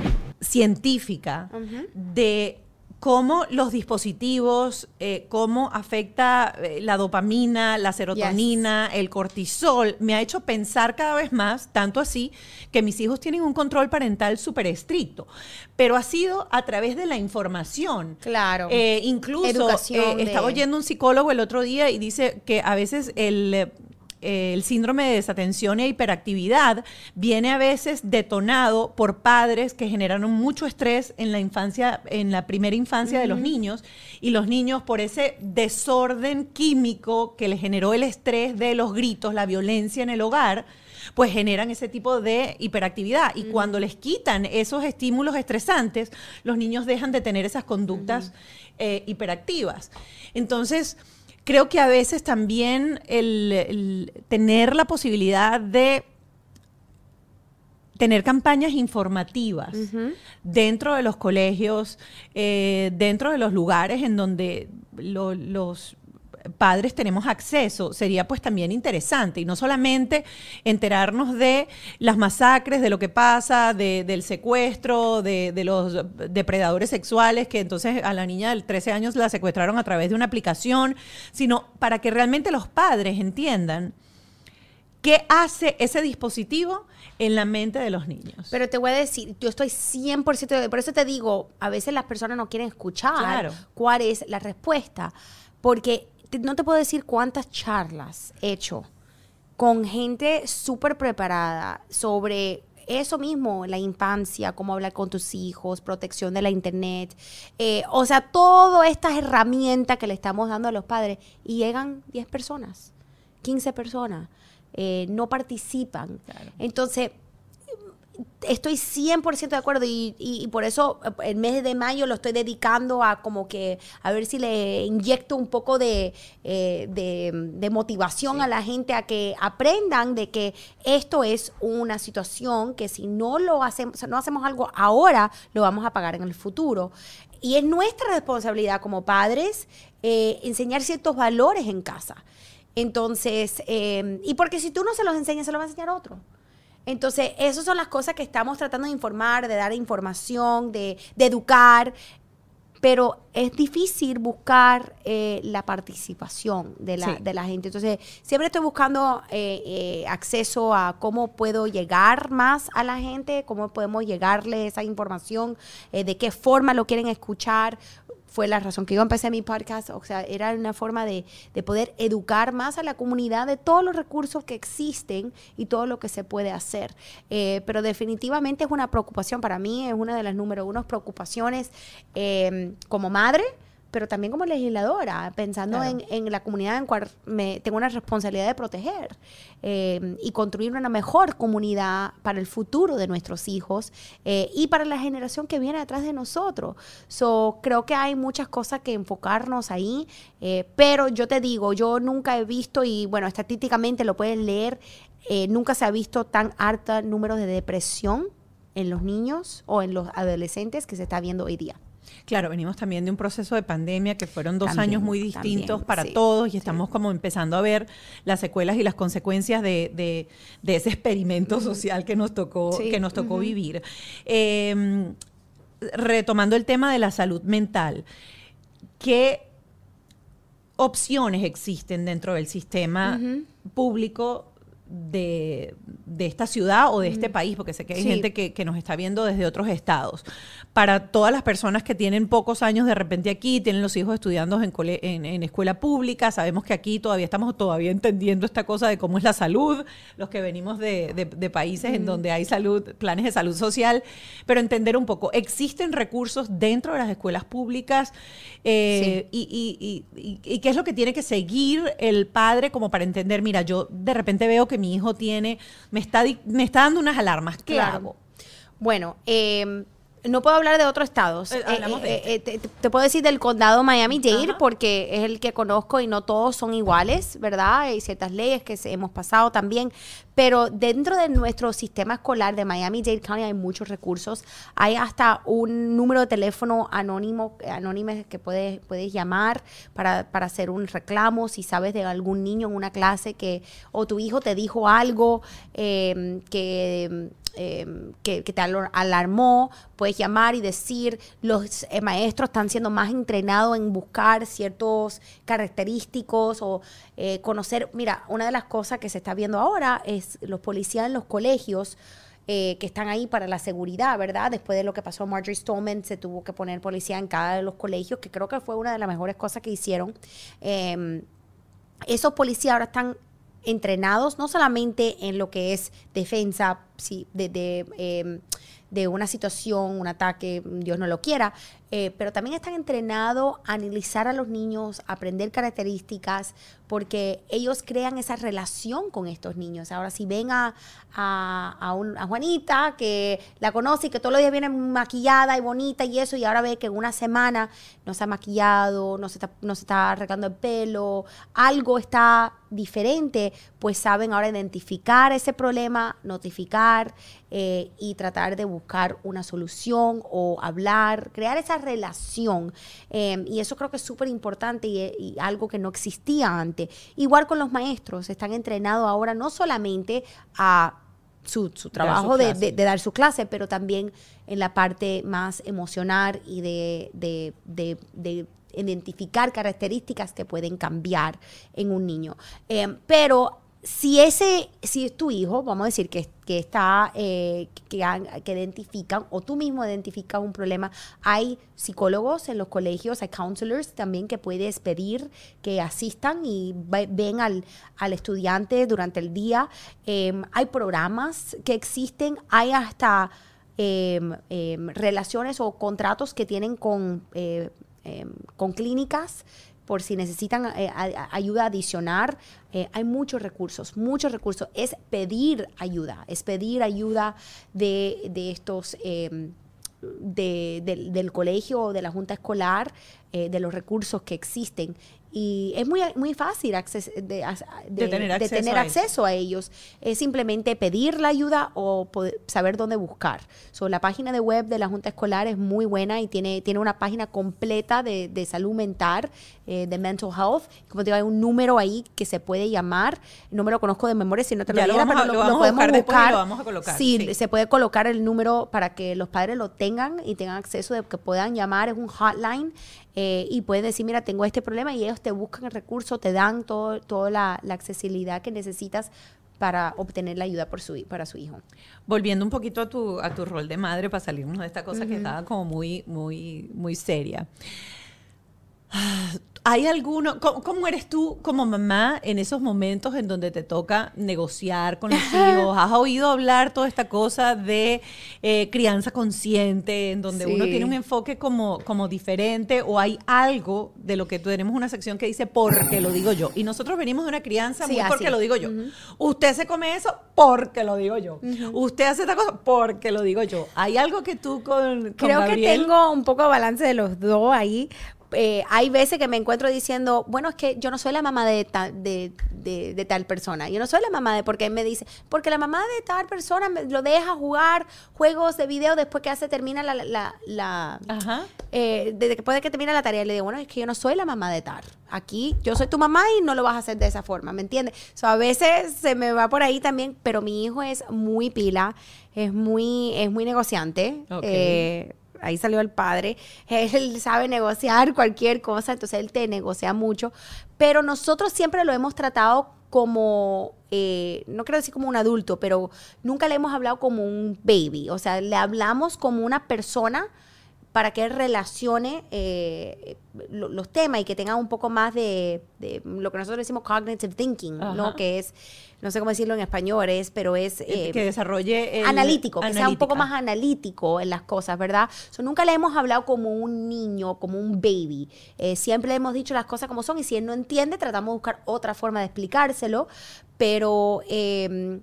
Científica de cómo los dispositivos, eh, cómo afecta eh, la dopamina, la serotonina, el cortisol, me ha hecho pensar cada vez más, tanto así, que mis hijos tienen un control parental súper estricto, pero ha sido a través de la información. Claro. Eh, incluso estaba oyendo un psicólogo el otro día y dice que a veces el el síndrome de desatención e hiperactividad viene a veces detonado por padres que generaron mucho estrés en la infancia, en la primera infancia de los niños, y los niños por ese desorden químico que le generó el estrés de los gritos, la violencia en el hogar, pues generan ese tipo de hiperactividad. Y cuando les quitan esos estímulos estresantes, los niños dejan de tener esas conductas eh, hiperactivas. Entonces, creo que a veces también el, tener la posibilidad de tener campañas informativas dentro de los colegios, eh, dentro de los lugares en donde los padres tenemos acceso, sería pues también interesante. Y no solamente enterarnos de las masacres, de lo que pasa, del secuestro, de, los depredadores sexuales, que entonces a la niña de 13 años la secuestraron a través de una aplicación, sino para que realmente los padres entiendan qué hace ese dispositivo en la mente de los niños. Pero te voy a decir, yo estoy 100% de, por eso te digo, a veces las personas no quieren escuchar cuál es la respuesta, porque no te puedo decir cuántas charlas he hecho con gente súper preparada sobre eso mismo, la infancia, cómo hablar con tus hijos, protección de la internet, eh, o sea, todas estas herramientas que le estamos dando a los padres y llegan 10 personas, 15 personas, eh, no participan. Entonces, estoy 100% de acuerdo y, por eso eh, el mes de mayo lo estoy dedicando a como que a ver si le inyecto un poco de, eh, de, motivación a la gente a que aprendan de que esto es una situación que si no lo hacemos, no hacemos algo ahora, lo vamos a pagar en el futuro. Y es nuestra responsabilidad como padres eh, enseñar ciertos valores en casa. Entonces, y porque si tú no se los enseñas, se los va a enseñar otro. Entonces, esas son las cosas que estamos tratando de informar, de dar información, de, educar. pero es difícil buscar eh, la participación de la, Sí. de la gente. Entonces, siempre estoy buscando eh, eh, acceso a cómo puedo llegar más a la gente, cómo podemos llegarle esa información, eh, de qué forma lo quieren escuchar. Fue la razón que yo empecé mi podcast, o sea, era una forma de, de poder educar más a la comunidad de todos los recursos que existen y todo lo que se puede hacer. Eh, pero definitivamente es una preocupación para mí, es una de las número uno preocupaciones eh, como madre, pero también como legisladora, pensando Claro. en, en la comunidad en cual me tengo una responsabilidad de proteger eh, y construir una mejor comunidad para el futuro de nuestros hijos eh, y para la generación que viene detrás de nosotros. So, creo que hay muchas cosas que enfocarnos ahí, eh, pero yo te digo, yo nunca he visto, y bueno, estadísticamente lo puedes leer, eh, nunca se ha visto tan alto número de depresión en los niños o en los adolescentes que se está viendo hoy día. Claro, venimos también de un proceso de pandemia que fueron dos También, años muy distintos también, para sí, todos y estamos como empezando a ver las secuelas y las consecuencias de, de- de ese experimento social que nos tocó, Sí, que nos tocó vivir. Eh, retomando el tema de la salud mental, ¿qué opciones existen dentro del sistema público de, de esta ciudad o de este país? Porque sé que hay Sí. gente que, que nos está viendo desde otros estados. Para todas las personas que tienen pocos años de repente aquí, tienen los hijos estudiando en, cole- en, en escuela pública, sabemos que aquí todavía estamos todavía entendiendo esta cosa de cómo es la salud, los que venimos de, de- de países en donde hay salud, planes de salud social, pero entender un poco, ¿existen recursos dentro de las escuelas públicas? Eh, y, y- y- y- y qué es lo que tiene que seguir el padre como para entender, mira, yo de repente veo que mi hijo tiene, me está, me está dando unas alarmas, ¿qué Claro. hago? Bueno, eh, no puedo hablar de otros estados. Eh, hablamos de eh, eh, te, te puedo decir del condado Miami-Dade porque es el que conozco y no todos son iguales, ¿verdad? Hay ciertas leyes que se- hemos pasado también, pero dentro de nuestro sistema escolar de Miami-Dade County hay muchos recursos. Hay hasta un número de teléfono anónimo, anónime que puedes, puedes llamar para, para hacer un reclamo si sabes de algún niño en una clase que o tu hijo te dijo algo eh, que eh, que, te alarmó, puedes llamar y decir, los eh, maestros están siendo más entrenados en buscar ciertos característicos o eh, conocer, mira, una de las cosas que se está viendo ahora es los policías en los colegios. eh, que están ahí para la seguridad, ¿verdad? Después de lo que pasó Marjorie Stoneman, se tuvo que poner policía en cada de los colegios, que creo que fue una de las mejores cosas que hicieron. Em, esos policías ahora están entrenados no solamente en lo que es defensa sí, de, de, eh, de una situación, un ataque, Dios no lo quiera, eh, pero también están entrenados a analizar a los niños, aprender características, porque ellos crean esa relación con estos niños. Ahora, si ven a, Juanita, que la conoce y que todos los días viene maquillada y bonita y eso, y ahora ve que en una semana no se ha maquillado, no se está, no arreglando el pelo, algo está diferente, pues saben ahora identificar ese problema, notificar eh, y tratar de buscar una solución o hablar, crear esa relación. Eh, y eso creo que es súper importante y, y algo que no existía antes. Igual con los maestros, están entrenados ahora no solamente a su, su trabajo de, clase. de- de dar su clase, pero también en la parte más emocional y de, de- de- de identificar características que pueden cambiar en un niño. Eh, pero si ese, si es tu hijo, vamos a decir que, que está, eh, que, identifican, o tú mismo identificas un problema, hay psicólogos en los colegios, hay counselors también que puedes pedir que asistan y ve- ven al, al estudiante durante el día. Eh, hay programas que existen, hay hasta eh, eh, relaciones o contratos que tienen con, eh, con clínicas por si necesitan eh, ayuda adicional. Eh, hay muchos recursos, muchos recursos. Es pedir ayuda, es pedir ayuda de, de estos... eh, de- del, del colegio o de la junta escolar, eh, de los recursos que existen. Y es muy, muy fácil acces- de, De tener de acceso tener a eso. acceso a ellos. Es simplemente pedir la ayuda o poder- saber dónde buscar. So, la página de web de la Junta Escolar es muy buena y tiene, tiene una página completa de, salud mental, eh, de mental health. Como te digo, hay un número ahí que se puede llamar. No me lo conozco de memoria, si no te lo diera, pero lo podemos buscar buscar. lo vamos a colocar, Sí, sí. se puede colocar el número para que los padres lo tengan y tengan acceso de que puedan llamar. Es un hotline eh, y pueden decir, mira, tengo este problema y ellos te buscan el recurso, te dan todo, toda la, la accesibilidad que necesitas para obtener la ayuda por su, para su hijo. Volviendo un poquito a tu, a tu rol de madre para salirnos de esta cosa que estaba como muy, muy, muy seria. ¿Hay alguno, cómo, cómo eres tú como mamá en esos momentos en donde te toca negociar con los hijos? ¿Has oído hablar toda esta cosa de eh, crianza consciente, en donde uno tiene un enfoque como, como diferente? ¿O hay algo de lo que tenemos una sección que dice porque lo digo yo? Y nosotros venimos de una crianza Sí, muy porque así. lo digo yo. Usted se come eso porque lo digo yo. Usted hace esta cosa porque lo digo yo. ¿Hay algo que tú con, con Creo Gabriel? que tengo un poco de balance de los dos ahí. Eh, hay veces que me encuentro diciendo, bueno, es que yo no soy la mamá de, ta- de, de- de tal persona. Yo no soy la mamá de, porque él me dice, porque la mamá de tal persona me lo deja jugar juegos de video después que hace termina la, la, la- Ajá. eh, desde que puede que termine la tarea, le digo, bueno, es que yo no soy la mamá de tal. Aquí yo soy tu mamá y no lo vas a hacer de esa forma, ¿me entiendes? So, a veces se me va por ahí también, pero mi hijo es muy pila, es muy, es muy negociante. Ok. Eh, ahí salió el padre. Él sabe negociar cualquier cosa, entonces él te negocia mucho. Pero nosotros siempre lo hemos tratado como, eh, no quiero decir como un adulto, pero nunca le hemos hablado como un baby. O sea, le hablamos como una persona para que relacione eh, lo- los temas y que tenga un poco más de, de lo que nosotros decimos cognitive thinking, ¿no? Que es, no sé cómo decirlo en español, es, pero es... Eh, eh, que desarrolle el- analítico, que sea un poco más analítico en las cosas, ¿verdad? So, nunca le hemos hablado como un niño, como un baby. Eh, siempre le hemos dicho las cosas como son y si él no entiende, tratamos de buscar otra forma de explicárselo, pero eh,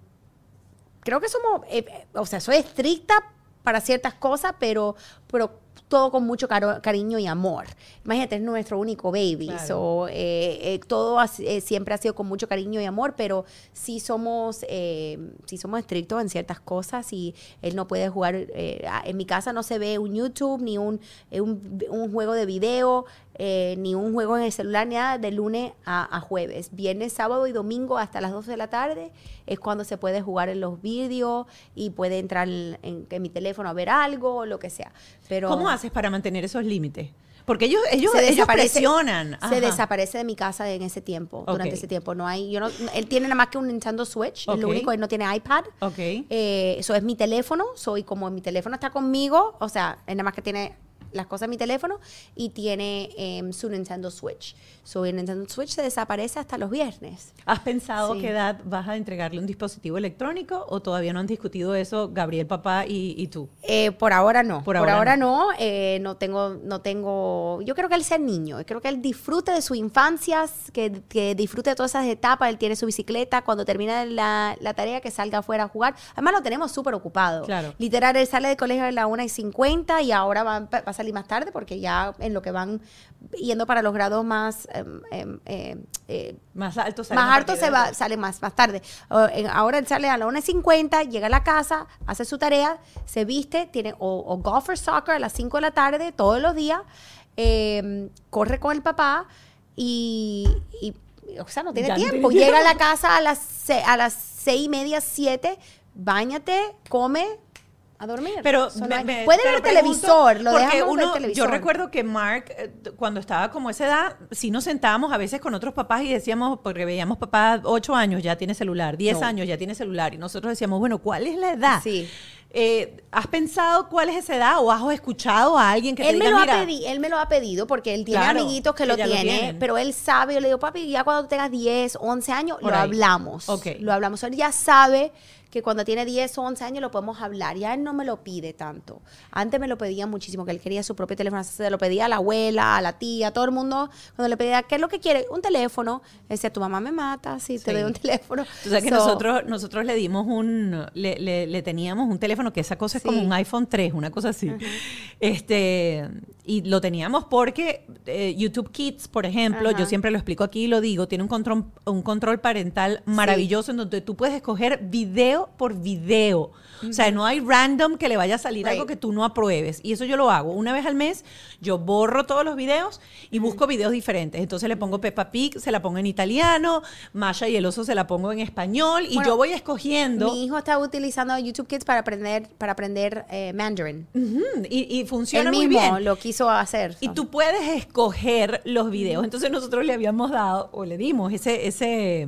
creo que somos, eh, o sea, soy estricta para ciertas cosas, pero, pero todo con mucho caro- cariño y amor. Imagínate, es nuestro único baby. Claro. So, eh, eh, todo ha eh, siempre ha sido con mucho cariño y amor, pero sí somos, eh, sí somos estrictos en ciertas cosas y él no puede jugar. eh, en mi casa no se ve un YouTube, ni un, un, un juego de video, eh, ni un juego en el celular, ni nada de lunes a, a jueves. Viernes, sábado y domingo hasta las 12 de la tarde es cuando se puede jugar en los vídeos y puede entrar en, en- en mi teléfono a ver algo o lo que sea. Pero ¿Cómo haces para mantener esos límites? Porque ellos, ellos, se ellos presionan. Ajá. Se desaparece de mi casa en ese tiempo, durante ese tiempo. No hay, yo no, él tiene nada más que un Nintendo Switch, es lo único, él no tiene iPad. Ok. Eh, eso es mi teléfono, soy como mi teléfono está conmigo, o sea, es nada más que tiene las cosas en mi teléfono y tiene em, su Nintendo Switch. So, el Nintendo Switch se desaparece hasta los viernes. ¿Has pensado Sí. qué edad vas a entregarle un dispositivo electrónico o todavía no han discutido eso Gabriel, papá y, y tú? Eh, por ahora no. Por Por, ahora ahora, no. eh, no tengo, no tengo. Yo creo que él sea niño. Creo que él disfrute de su infancia, que, que disfrute de todas esas etapas. Él tiene su bicicleta. Cuando termina la, la tarea, que salga afuera a jugar. Además, lo tenemos súper ocupado. Claro. Literal, él sale del colegio a las 1 y 50 y ahora va, a salir más tarde porque ya en lo que van yendo para los grados más. em, em, em, eh, Más alto salen más a harto partir se va, sale más, más tarde. Ahora él sale a las 1.50, llega a la casa, hace su tarea, se viste, tiene o, o golf or soccer a las 5 de la tarde todos los días, eh, corre con el papá y, y, o sea, no tiene Ya tiempo. Llega a la casa a las, a las 6 y media, 7, bañate, come. A dormir. Pero me- me- puede ver televisor, lo porque dejamos ver uno, televisor. Yo recuerdo que Mark, eh, cuando estaba como esa edad, sí nos sentábamos a veces con otros papás y decíamos, porque veíamos papá 8 años ya tiene celular, 10 No. años ya tiene celular, y nosotros decíamos, bueno, ¿cuál es la edad? Sí. Eh, ¿Has pensado cuál es esa edad o has escuchado a alguien que él te me diga, lo mira, ha pedido, él me lo ha pedido porque él tiene Claro, amiguitos que, que lo tiene, pero él sabe, yo le digo, papi, ya cuando tengas 10, 11 años, Por lo ahí. hablamos. Ok. Lo hablamos. Él ya sabe que cuando tiene 10 o 11 años lo podemos hablar. Ya él no me lo pide tanto. Antes me lo pedía muchísimo, que él quería su propio teléfono. Se lo pedía a la abuela, a la tía, a todo el mundo. Cuando le pedía, ¿qué es lo que quiere? Un teléfono. Él decía, tu mamá me mata si te doy un teléfono. Tú sabes que So, nosotros, nosotros le dimos un, le, le- le teníamos un teléfono que esa cosa es como un iPhone 3, una cosa así. Este, y lo teníamos porque eh, YouTube Kids, por ejemplo, Ajá. yo siempre lo explico aquí y lo digo, tiene un control, un control parental maravilloso en donde tú puedes escoger video por video. O sea, no hay random que le vaya a salir Right. algo que tú no apruebes. Y eso yo lo hago. Una vez al mes, yo borro todos los videos y busco videos diferentes. Entonces le pongo Peppa Pig, se la pongo en italiano, Masha y el oso se la pongo en español y Bueno, yo voy escogiendo. Mi hijo está utilizando YouTube Kids para aprender, para aprender eh, Mandarin. Y, y funciona Él muy mismo bien. lo quiso hacer. Y so. tú puedes escoger los videos. Entonces nosotros le habíamos dado, o le dimos ese, ese,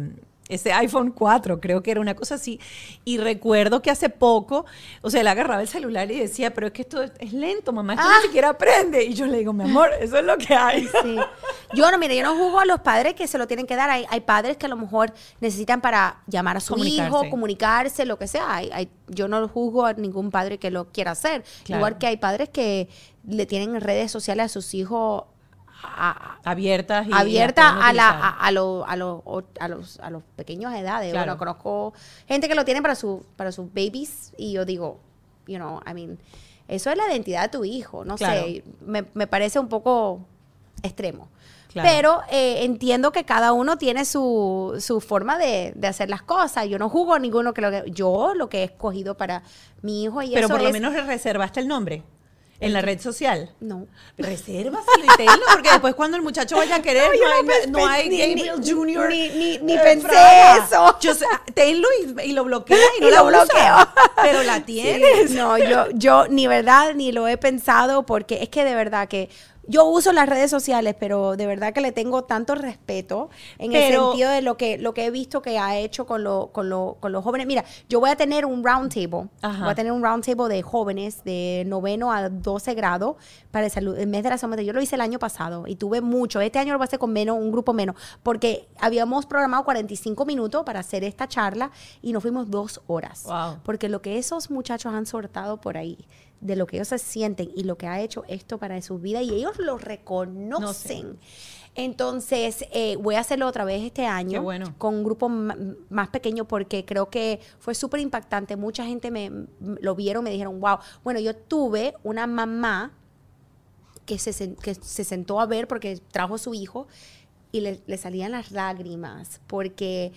ese iPhone 4, creo que era una cosa así. Y recuerdo que hace poco, o sea, él agarraba el celular y decía, pero es que esto es, lento, mamá, esto Ah. ni siquiera aprende. Y yo le digo, mi amor, eso es lo que hay. Sí. Yo no, mire, yo no juzgo a los padres que se lo tienen que dar. Hay, hay padres que a lo mejor necesitan para llamar a su Comunicarse. hijo, comunicarse, lo que sea. Hay- hay- yo no juzgo a ningún padre que lo quiera hacer. Claro. Igual que hay padres que le tienen redes sociales a sus hijos a- Abiertas y abierta las pueden a, la, a, a lo- a lo- o- a los, a los pequeños edades. Claro. Bueno, conozco gente que lo tiene para, su, para sus babies y yo digo, you know, I mean, eso es la identidad de tu hijo. No Claro. sé, me, me parece un poco extremo. Claro. Pero eh, entiendo que cada uno tiene su, su forma de, de hacer las cosas. Yo no juzgo a ninguno que lo que yo lo que he escogido para mi hijo y Pero eso por lo es- menos reservaste el nombre en la red social. no. Resérvaselo y tenlo, porque después cuando el muchacho vaya a querer, no, hay, no hay ni- Gabriel ni- Jr. ni- ni- ni eh, pensé Fraga. eso. Yo sé, tenlo y, y lo bloquea y no Y la lo usa, bloqueo. Pero la tienes. No, yo, yo ni verdad ni lo he pensado porque es que de verdad que yo uso las redes sociales, pero de verdad que le tengo tanto respeto en el sentido de lo que, lo que he visto que ha hecho con, lo, con, lo- con los jóvenes. Mira, yo voy a tener un round table. Ajá. Voy a tener un round table de jóvenes de noveno a 12 grado para el, salud, el mes de la salud. Yo lo hice el año pasado y tuve mucho. Este año lo voy a hacer con menos, un grupo menos, porque habíamos programado 45 minutos para hacer esta charla y nos fuimos dos horas. Wow. Porque lo que esos muchachos han sortado por ahí, de lo que ellos se sienten y lo que ha hecho esto para su vida, y ellos lo reconocen. Entonces, eh, voy a hacerlo otra vez este año bueno. con un grupo más pequeño porque creo que fue súper impactante. Mucha gente me, lo vieron, me dijeron, wow. Bueno, yo tuve una mamá que se, que se sentó a ver porque trajo a su hijo y le, le salían las lágrimas porque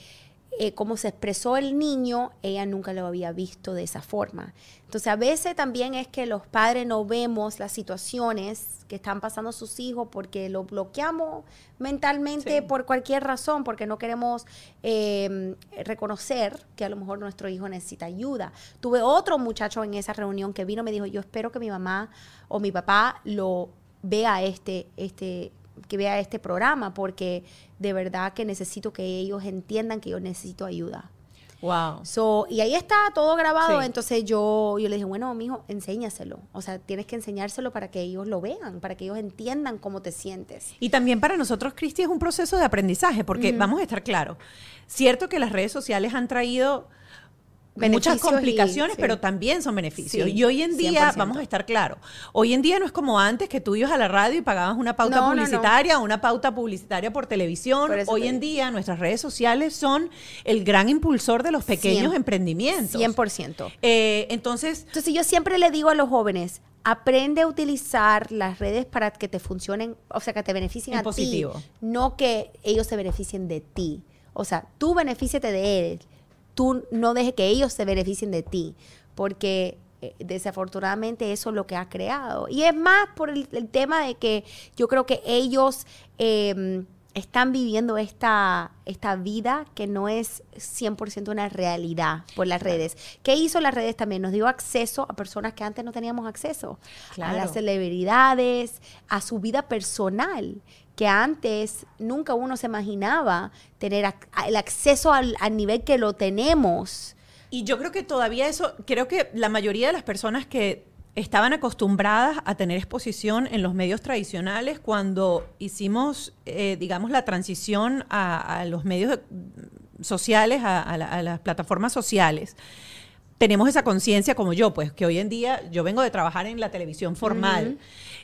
eh, como se expresó el niño, ella nunca lo había visto de esa forma. Entonces a veces también es que los padres no vemos las situaciones que están pasando sus hijos porque lo bloqueamos mentalmente Sí. por cualquier razón, porque no queremos eh, reconocer que a lo mejor nuestro hijo necesita ayuda. Tuve otro muchacho en esa reunión que vino y me dijo, yo espero que mi mamá o mi papá lo vea este, este, que vea este programa, porque de verdad que necesito que ellos entiendan que yo necesito ayuda. Wow. So, y ahí está todo grabado. Sí. Entonces yo, yo le dije, bueno, mijo, enséñaselo. O sea, tienes que enseñárselo para que ellos lo vean, para que ellos entiendan cómo te sientes. Y también para nosotros, Cristi, es un proceso de aprendizaje, porque vamos a estar claros. Cierto que las redes sociales han traído muchas y- complicaciones, sí. pero también son beneficios. Sí, y hoy en día, 100%. vamos a estar claros, hoy en día no es como antes que tú ibas a la radio y pagabas una pauta No, no, no. publicitaria o una pauta publicitaria por televisión. Por hoy en día nuestras redes sociales son el gran impulsor de los pequeños emprendimientos. 100%. Eh, entonces, Entonces yo siempre le digo a los jóvenes, aprende a utilizar las redes para que te funcionen, o sea, que te beneficien En a positivo. ti, no que ellos se beneficien de ti. O sea, tú benefíciate de él, tú no dejes que ellos se beneficien de ti, porque eh, desafortunadamente eso es lo que ha creado. Y es más por el, el tema de que yo creo que ellos eh, están viviendo esta, esta vida que no es 100% una realidad por las redes. ¿Qué hizo las redes también? Nos dio acceso a personas que antes no teníamos acceso. A las celebridades, a su vida personal que antes nunca uno se imaginaba tener ac- el acceso al, al nivel que lo tenemos. Y yo creo que todavía eso, creo que la mayoría de las personas que estaban acostumbradas a tener exposición en los medios tradicionales cuando hicimos, eh, digamos, la transición a, a los medios sociales, a, a la- a las plataformas sociales, tenemos esa conciencia como yo, pues que hoy en día yo vengo de trabajar en la televisión formal.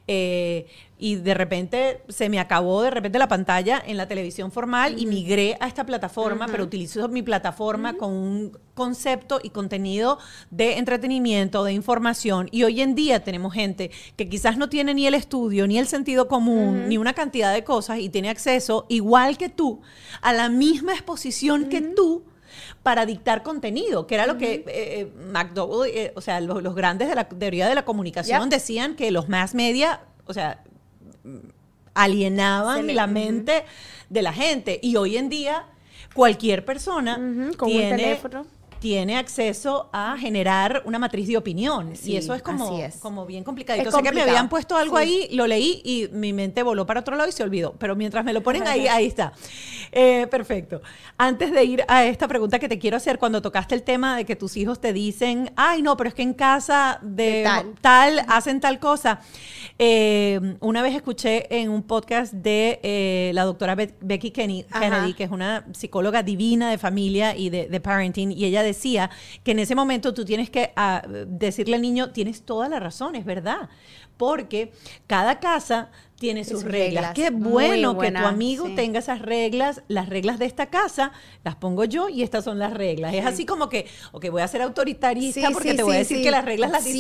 Eh, y de repente se me acabó de repente la pantalla en la televisión formal y migré a esta plataforma, pero utilizo mi plataforma con un concepto y contenido de entretenimiento, de información. Y hoy en día tenemos gente que quizás no tiene ni el estudio, ni el sentido común, ni una cantidad de cosas y tiene acceso, igual que tú, a la misma exposición que tú para dictar contenido, que era lo que eh, eh, McDowell, eh, o sea, los, los grandes de la teoría de la comunicación decían que los mass media, o sea, alienaban Se le- la mente de la gente. Y hoy en día, cualquier persona con un tiene, teléfono. Tiene acceso a generar una matriz de opinión. Sí, y eso es como, así es. como bien complicado. Es sé que me habían puesto algo sí. ahí, lo leí y mi mente voló para otro lado y se olvidó. Pero mientras me lo ponen ahí, ahí está. Eh, perfecto. Antes de ir a esta pregunta que te quiero hacer, cuando tocaste el tema de que tus hijos te dicen, ay, no, pero es que en casa de tal. tal hacen tal cosa. Eh, una vez escuché en un podcast de eh, la doctora Be- Becky Ajá. Kennedy, que es una psicóloga divina de familia y de, de parenting, y ella decía que en ese momento tú tienes que ah, decirle al niño, tienes toda la razón, es verdad, porque cada casa tiene sus, sus reglas. reglas. Qué Muy bueno que tu amigo sí. tenga esas reglas, las reglas de esta casa las pongo yo y estas son las reglas. Es así como que, ok, voy a ser autoritarista Sí, porque te voy a decir que las reglas las yo,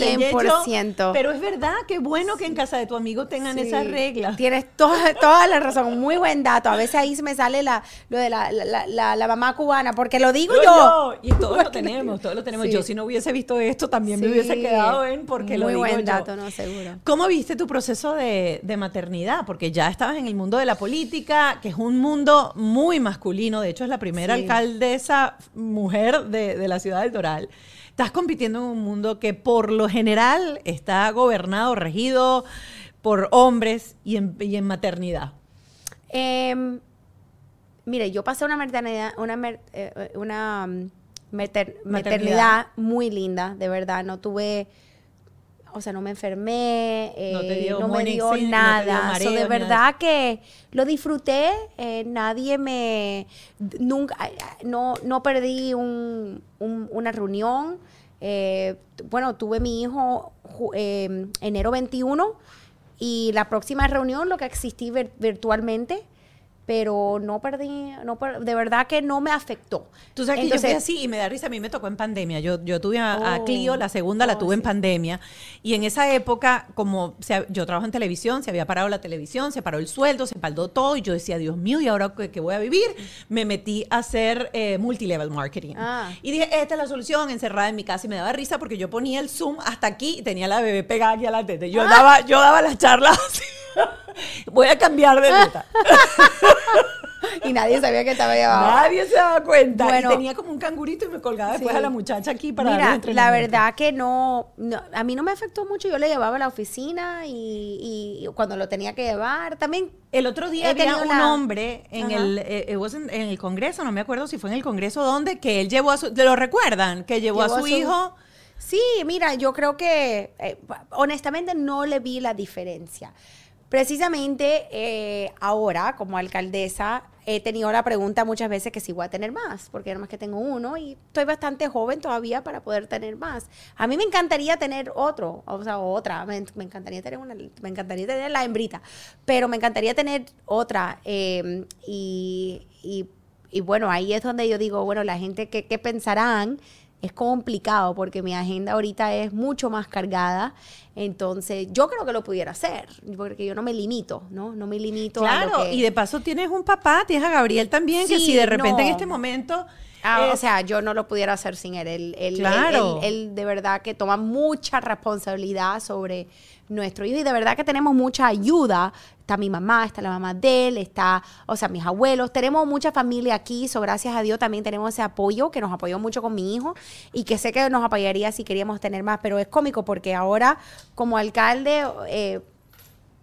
100%. pero es verdad, qué bueno que en casa de tu amigo tengan esas reglas. Tienes toda, toda la razón, muy buen dato. A veces ahí me sale la, lo de la, la, la- la mamá cubana, porque lo digo Yo, yo. yo, y todos lo tenemos, todos lo tenemos. Yo si no hubiese visto esto también me hubiese quedado en porque lo Muy digo buen yo. dato, no, seguro. ¿Cómo viste tu proceso de, de maternidad? Porque ya estabas en el mundo de la política, que es un mundo muy masculino. De hecho, es la primera Sí. alcaldesa mujer de, de la ciudad del Doral. Estás compitiendo en un mundo que por lo general está gobernado, regido por hombres y en, y en maternidad. Em, mire, yo pasé una maternidad, una, eh, eh, una mm, mater- Maternidad. maternidad muy linda, de verdad. No tuve, o sea, no me enfermé, No eh, dio no me dio no nada. mareos, So, de nada verdad que lo disfruté. eh, nadie me, nunca, no, no perdí un- un- una reunión. Eh, bueno, tuve mi hijo eh, enero 21 y la próxima reunión lo que existí vir- virtualmente, pero no perdí, no per- de verdad que no me afectó. Tú sabes que Entonces, yo así y me da risa, a mí me tocó en pandemia. Yo, yo tuve a, a Oh. Clio, la segunda la Oh, tuve en sí. pandemia. Y en esa época, como se yo trabajo en televisión, se había parado la televisión, se paró el sueldo, se paró todo. Y yo decía, Dios mío, ¿y ahora qué, qué voy a vivir? Me metí a hacer eh, multilevel marketing. Ah. Y dije, esta es la solución, encerrada en mi casa. Y me daba risa porque yo ponía el Zoom hasta aquí y tenía la bebé pegada aquí a la. Yo, daba, yo daba las charlas así. Voy a cambiar de teta. y nadie sabía que estaba llevado. Nadie se daba cuenta. Bueno. y tenía como un cangurito y me colgaba después Sí. a la muchacha aquí para darle Mira, la entrenamiento. verdad que no, no, a mí no me afectó mucho. Yo le llevaba a la oficina y, y cuando lo tenía que llevar, también El otro día había un la- hombre en Ajá. el, eh, in- en el Congreso, no me acuerdo si fue en el Congreso donde, que él llevó a su, ¿lo recuerdan? Que llevó, Llevó a su- hijo. Sí, mira, yo creo que eh, honestamente no le vi la diferencia. Precisamente eh, ahora, como alcaldesa, he tenido la pregunta muchas veces que si voy a tener más, porque nada más que tengo uno y estoy bastante joven todavía para poder tener más. A mí me encantaría tener otro, o sea, otra, me, encantaría tener una, me encantaría tener la hembrita, pero me encantaría tener otra. eh, y, y- y bueno, ahí es donde yo digo, bueno, la gente, ¿qué, qué pensarán? Es complicado porque mi agenda ahorita es mucho más cargada. Entonces, yo creo que lo pudiera hacer, porque yo no me limito, ¿no? No me limito a lo Claro, que... y de paso tienes un papá, tienes a Gabriel también, que si de repente en este momento... Ah, o sea, yo no lo pudiera hacer sin él. Él, él- él- Claro. él- él de verdad que toma mucha responsabilidad sobre nuestro hijo y de verdad que tenemos mucha ayuda. Está mi mamá, está la mamá de él, está, o sea, mis abuelos. Tenemos mucha familia aquí, so gracias a Dios también tenemos ese apoyo que nos apoyó mucho con mi hijo y que sé que nos apoyaría si queríamos tener más, pero es cómico porque ahora como alcalde eh,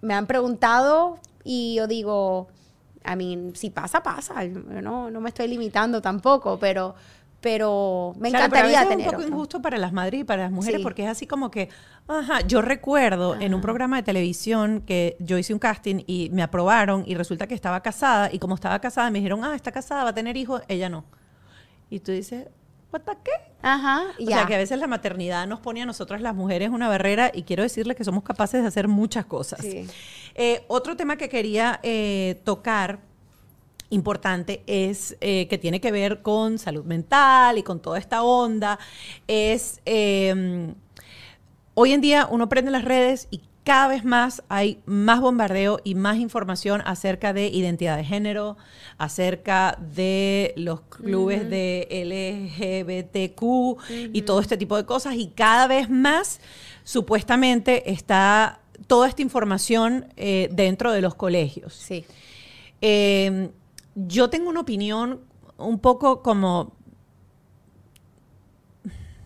me han preguntado y yo digo, a mí, si pasa, pasa. No, no me estoy limitando tampoco, pero, pero me Claro, pero a veces tener es un poco otro. injusto para las madres y para las mujeres Sí. porque es así como que, ajá, yo recuerdo en un programa de televisión que yo hice un casting y me aprobaron y resulta que estaba casada y como estaba casada me dijeron, ah, está casada, va a tener hijos, ella no. Y tú dices, ¿what the qué? Ajá, O ya. sea, que a veces la maternidad nos pone a nosotras las mujeres una barrera y quiero decirles que somos capaces de hacer muchas cosas. Sí. Eh, otro tema que quería eh, tocar importante es eh, que tiene que ver con salud mental y con toda esta onda es eh, hoy en día uno prende las redes y cada vez más hay más bombardeo y más información acerca de identidad de género, acerca de los clubes de LGBTQ y todo este tipo de cosas. Y cada vez más, supuestamente, está toda esta información eh, dentro de los colegios. Sí. Eh, yo tengo una opinión un poco como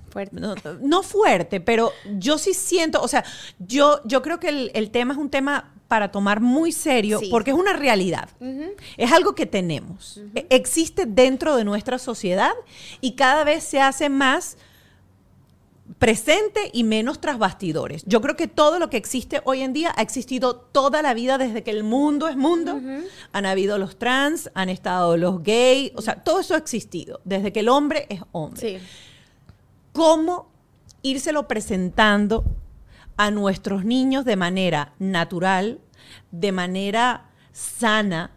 Fuerte. no, no fuerte, pero yo sí siento, o sea, yo, yo creo que el, el tema es un tema para tomar muy serio Sí. porque es una realidad. Es algo que tenemos. E- Existe dentro de nuestra sociedad y cada vez se hace más presente y menos tras bastidores. Yo creo que todo lo que existe hoy en día ha existido toda la vida desde que el mundo es mundo. Han habido los trans, han estado los gays, o sea, todo eso ha existido desde que el hombre es hombre Sí. cómo írselo presentando a nuestros niños de manera natural, de manera sana,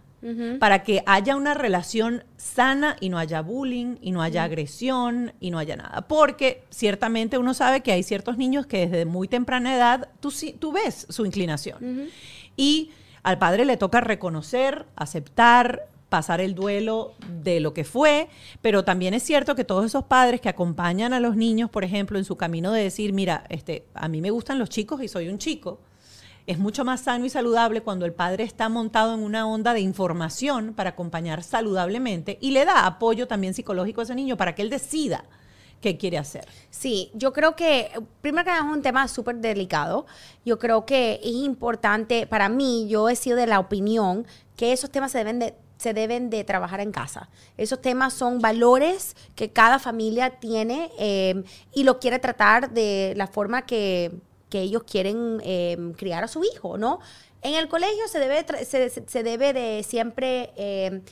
para que haya una relación sana y no haya bullying y no haya agresión y no haya nada. Porque ciertamente uno sabe que hay ciertos niños que desde muy temprana edad tú, tú ves su inclinación. Y al padre le toca reconocer, aceptar, pasar el duelo de lo que fue, pero también es cierto que todos esos padres que acompañan a los niños, por ejemplo, en su camino de decir, mira, este, a mí me gustan los chicos y soy un chico, es mucho más sano y saludable cuando el padre está montado en una onda de información para acompañar saludablemente y le da apoyo también psicológico a ese niño para que él decida qué quiere hacer. Sí, yo creo que, primero que nada, es un tema súper delicado. Yo creo que es importante, para mí, yo he sido de la opinión que esos temas se deben de se deben de trabajar en casa. Esos temas son valores que cada familia tiene eh, y lo quiere tratar de la forma que, que ellos quieren eh, criar a su hijo, ¿no? En el colegio se debe, se, se- debe de siempre eh,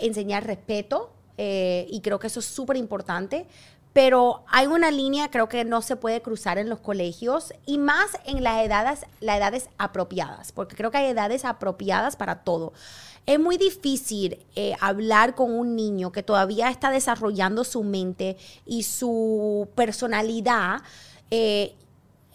enseñar respeto eh, y creo que eso es súper importante. Pero hay una línea, creo que no se puede cruzar en los colegios y más en las edades, las edades apropiadas, porque creo que hay edades apropiadas para todo. Es muy difícil eh, hablar con un niño que todavía está desarrollando su mente y su personalidad eh,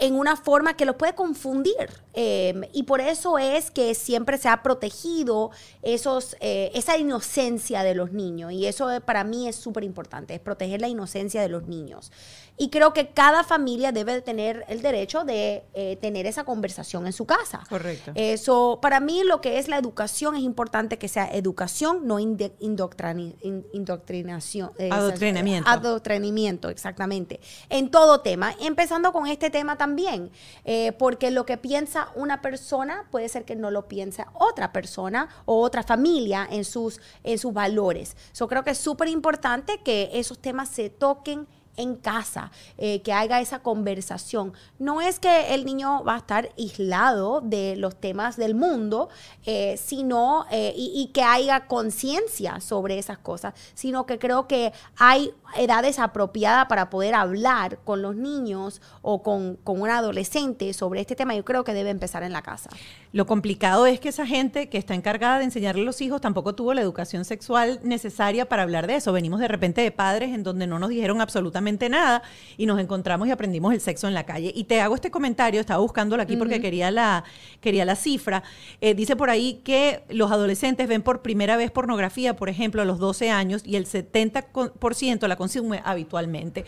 en una forma que lo puede confundir. Eh, y por eso es que siempre se ha protegido esos, eh, esa inocencia de los niños. Y eso eh, para mí es súper importante, es proteger la inocencia de los niños. Y creo que cada familia debe de tener el derecho de eh, tener esa conversación en su casa. Correcto. Eso, para mí lo que es la educación es importante que sea educación, no indoctrinación. eh, Adoctrinamiento. Adoctrinamiento, exactamente. En todo tema, empezando con este tema también, eh, porque lo que piensa una persona puede ser que no lo piensa otra persona o otra familia en sus, en sus valores. Yo creo que es súper importante que esos temas se toquen en casa, eh, que haga esa conversación. No es que el niño va a estar aislado de los temas del mundo, eh, sino, eh, y, que haya conciencia sobre esas cosas, sino que creo que hay edades apropiadas para poder hablar con los niños o con, con un adolescente sobre este tema. Yo creo que debe empezar en la casa. Lo complicado es que esa gente que está encargada de enseñarle a los hijos tampoco tuvo la educación sexual necesaria para hablar de eso. Venimos de repente de padres en donde no nos dijeron absolutamente nada y nos encontramos y aprendimos el sexo en la calle. Y te hago este comentario, estaba buscándolo aquí porque quería la, quería la cifra. Eh, dice por ahí que los adolescentes ven por primera vez pornografía, por ejemplo, a los 12 años y el 70% la consume habitualmente.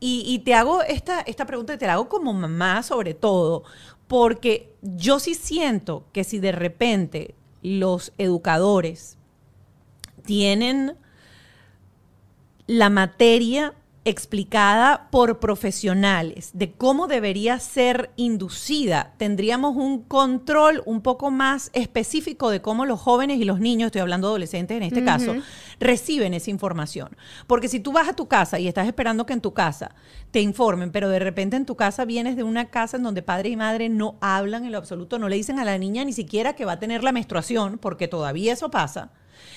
Y, y te hago esta, esta pregunta, te la hago como mamá sobre todo, porque yo sí siento que si de repente los educadores tienen la materia explicada por profesionales de cómo debería ser inducida, tendríamos un control un poco más específico de cómo los jóvenes y los niños, estoy hablando de adolescentes en este caso, reciben esa información. Porque si tú vas a tu casa y estás esperando que en tu casa te informen, pero de repente en tu casa vienes de una casa en donde padre y madre no hablan en lo absoluto, no le dicen a la niña ni siquiera que va a tener la menstruación, porque todavía eso pasa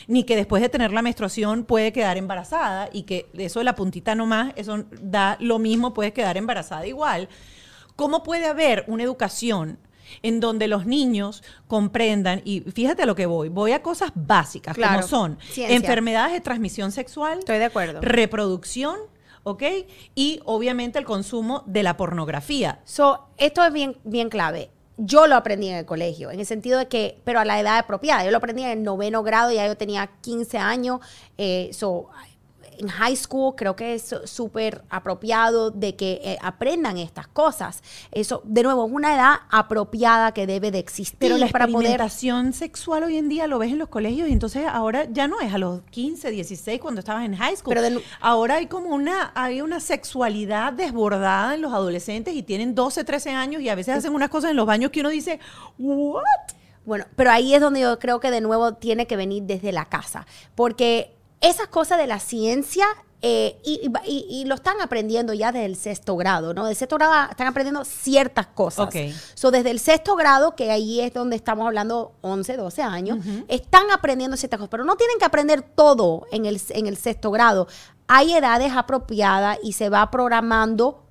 ni que después de tener la menstruación puede quedar embarazada y que eso de la puntita nomás, eso da lo mismo, puede quedar embarazada igual. ¿Cómo puede haber una educación en donde los niños comprendan, y fíjate a lo que voy, voy a cosas básicas Claro, como son ciencia. enfermedades de transmisión sexual, Estoy de acuerdo. reproducción, ¿ok? Y obviamente el consumo de la pornografía. So, esto es bien, bien clave. Yo lo aprendí en el colegio, en el sentido de que, pero a la edad apropiada. Yo lo aprendí en el noveno grado, ya yo tenía 15 años. Eh, so, en high school creo que es súper apropiado de que eh, aprendan estas cosas. Eso, de nuevo, es una edad apropiada que debe de existir Pero la para poder experimentación sexual hoy en día lo ves en los colegios y entonces ahora ya no es a los 15, 16 cuando estabas en high school. Pero de ahora hay como una hay una sexualidad desbordada en los adolescentes y tienen 12, 13 años y a veces hacen unas cosas en los baños que uno dice, "What?" Bueno, pero ahí es donde yo creo que de nuevo tiene que venir desde la casa, porque esas cosas de la ciencia eh, y, y- y lo están aprendiendo ya desde el sexto grado, ¿no? Del sexto grado están aprendiendo ciertas cosas. Ok. So, desde el sexto grado, que ahí es donde estamos hablando 11, 12 años, están aprendiendo ciertas cosas, pero no tienen que aprender todo en el, en el sexto grado. Hay edades apropiadas y se va programando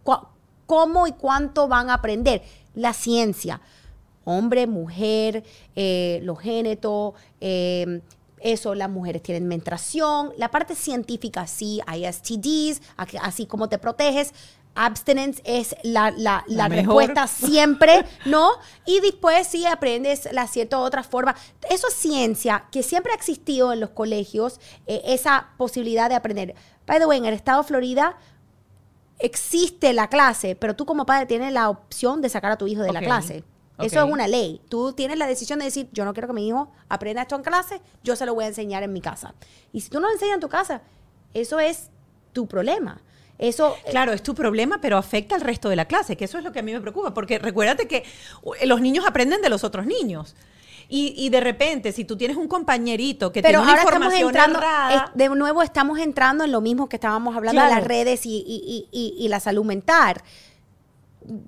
cómo y cuánto van a aprender. La ciencia, hombre, mujer, eh, los génetos, eh, eso, las mujeres tienen menstruación, la parte científica sí, hay STDs, así como te proteges. Abstinence es la, la, La respuesta siempre, ¿no? Y después sí aprendes la cierta otra forma. Eso es ciencia que siempre ha existido en los colegios, eh, esa posibilidad de aprender. By the way, en el estado de Florida existe la clase, pero tú como padre tienes la opción de sacar a tu hijo de la Ok, Eso es una ley. Tú tienes la decisión de decir, yo no quiero que mi hijo aprenda esto en clase, yo se lo voy a enseñar en mi casa. Y si tú no lo enseñas en tu casa, eso es tu problema. Eso, eh, Claro, es tu problema, pero afecta al resto de la clase, que eso es lo que a mí me preocupa, porque recuérdate que uh, los niños aprenden de los otros niños. Y, y de repente, si tú tienes un compañerito que pero tiene una ahora estamos información entrando, errada, es- de nuevo estamos entrando en lo mismo que estábamos hablando de las redes y, y- y- y- y la salud mental.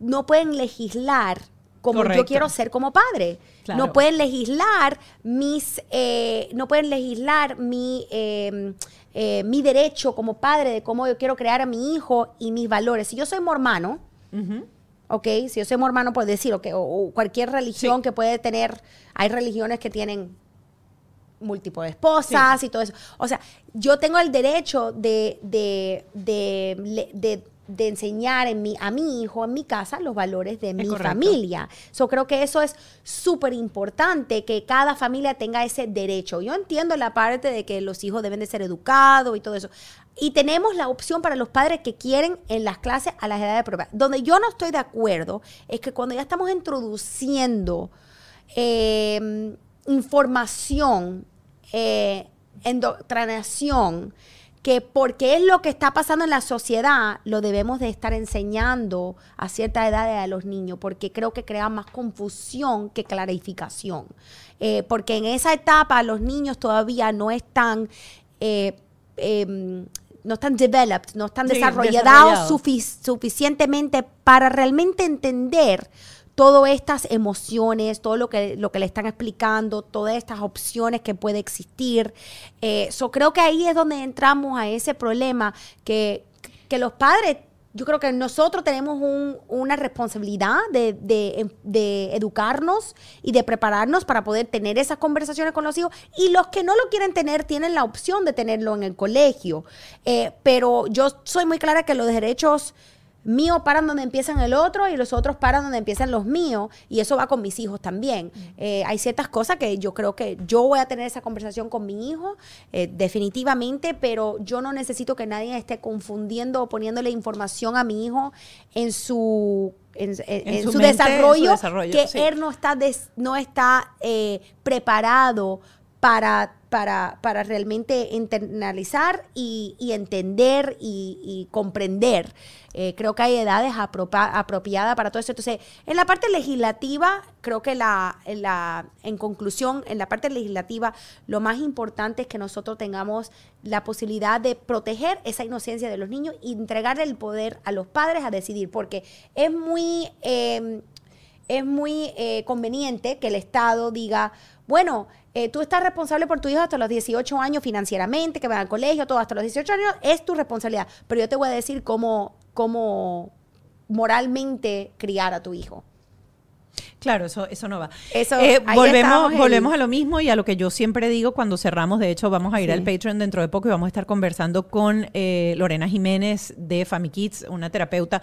No pueden legislar como Correcto. yo quiero ser como padre. Claro. No pueden legislar mis, eh, no pueden legislar mi, eh, eh, mi derecho como padre de cómo yo quiero crear a mi hijo y mis valores. Si yo soy mormano, Ujú. ¿ok? Si yo soy mormano, por decir, ok, o, o cualquier religión Sí. que puede tener, hay religiones que tienen múltiples esposas y todo eso. O sea, yo tengo el derecho de, de, de, de- de enseñar en mi, a mi hijo, en mi casa, los valores de mi correcto. familia. So, creo que eso es súper importante, que cada familia tenga ese derecho. Yo entiendo la parte de que los hijos deben de ser educados y todo eso. Y tenemos la opción para los padres que quieren en las clases a las edades propias. Donde yo no estoy de acuerdo es que cuando ya estamos introduciendo eh, información, eh, endoctrinación, que porque es lo que está pasando en la sociedad, lo debemos de estar enseñando a cierta edad a los niños, porque creo que crea más confusión que clarificación. Eh, porque en esa etapa los niños todavía no están... eh, em, no están developed, no están Sí, desarrollados desarrollados. sufic- suficientemente para realmente entender todas estas emociones, todo lo que, lo que le están explicando, todas estas opciones que puede existir. Eh, creo que ahí es donde entramos a ese problema que, que los padres, yo creo que nosotros tenemos un- una responsabilidad de, de- de educarnos y de prepararnos para poder tener esas conversaciones con los hijos. Y los que no lo quieren tener tienen la opción de tenerlo en el colegio. Eh, pero yo soy muy clara que los derechos míos paran donde empiezan el otro y los otros paran donde empiezan los míos y eso va con mis hijos también. Eh, hay ciertas cosas que yo creo que yo voy a tener esa conversación con mi hijo eh, definitivamente, pero yo no necesito que nadie esté confundiendo o poniéndole información a mi hijo en su en, en- En en su su, mente, en su desarrollo, desarrollo, que sí. él no está des- no está eh, preparado para, para, para realmente internalizar y, entender y, comprender. Eh, creo que hay edades apropiadas para todo eso. Entonces, en la parte legislativa, creo que la, en, la, en conclusión, en la parte legislativa, lo más importante es que nosotros tengamos la posibilidad de proteger esa inocencia de los niños y entregarle el poder a los padres a decidir, porque es muy... eh, es muy eh, conveniente que el Estado diga, bueno, eh, tú estás responsable por tu hijo hasta los 18 años financieramente, que va al colegio, todo hasta los 18 años, es tu responsabilidad. Pero yo te voy a decir cómo, cómo moralmente criar a tu hijo. Claro, eso, eso no va. Eso, Eh, volvemos, volvemos a lo mismo y a lo que yo siempre digo cuando cerramos. De hecho, vamos a ir al Patreon dentro de poco y vamos a estar conversando con eh, Lorena Jiménez de Family Kids, una terapeuta.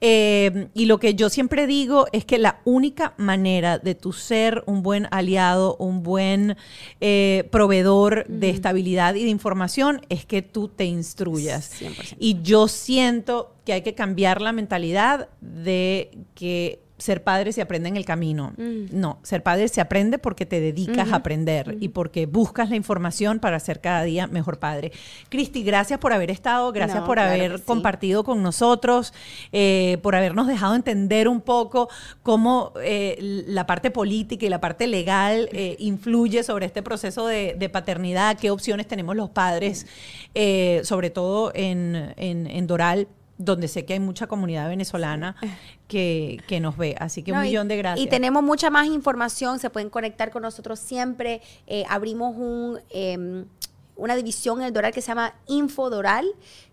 Eh, y lo que yo siempre digo es que la única manera de tu ser un buen aliado, un buen eh, proveedor de estabilidad y de información es que tú te instruyas. 100%. Y yo siento que hay que cambiar la mentalidad de que ser padre se aprende en el camino. No, ser padre se aprende porque te dedicas a aprender y porque buscas la información para ser cada día mejor padre. Cristi, gracias por haber estado, gracias No, por claro haber sí. compartido con nosotros, eh, por habernos dejado entender un poco cómo eh, la parte política y la parte legal eh, influye sobre este proceso de, de paternidad, qué opciones tenemos los padres, eh, sobre todo en, en- en Doral donde sé que hay mucha comunidad venezolana que, que nos ve. Así que un y- millón de gracias. Y tenemos mucha más información, se pueden conectar con nosotros siempre. Eh, abrimos un, eh, una división en el Doral que se llama Infodoral,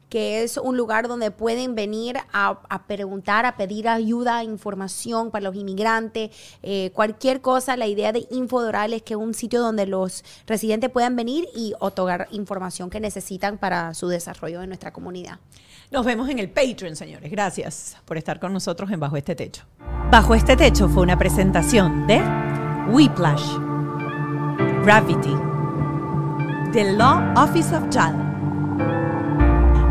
que es un lugar donde pueden venir a, a preguntar, a pedir ayuda, información para los inmigrantes, eh, cualquier cosa. La idea de Infodoral es que es un sitio donde los residentes puedan venir y otorgar información que necesitan para su desarrollo en nuestra comunidad. Nos vemos en el Patreon, señores. Gracias por estar con nosotros en Bajo este Techo. Bajo este Techo fue una presentación de Whiplash, Gravity, The Law Office of Child,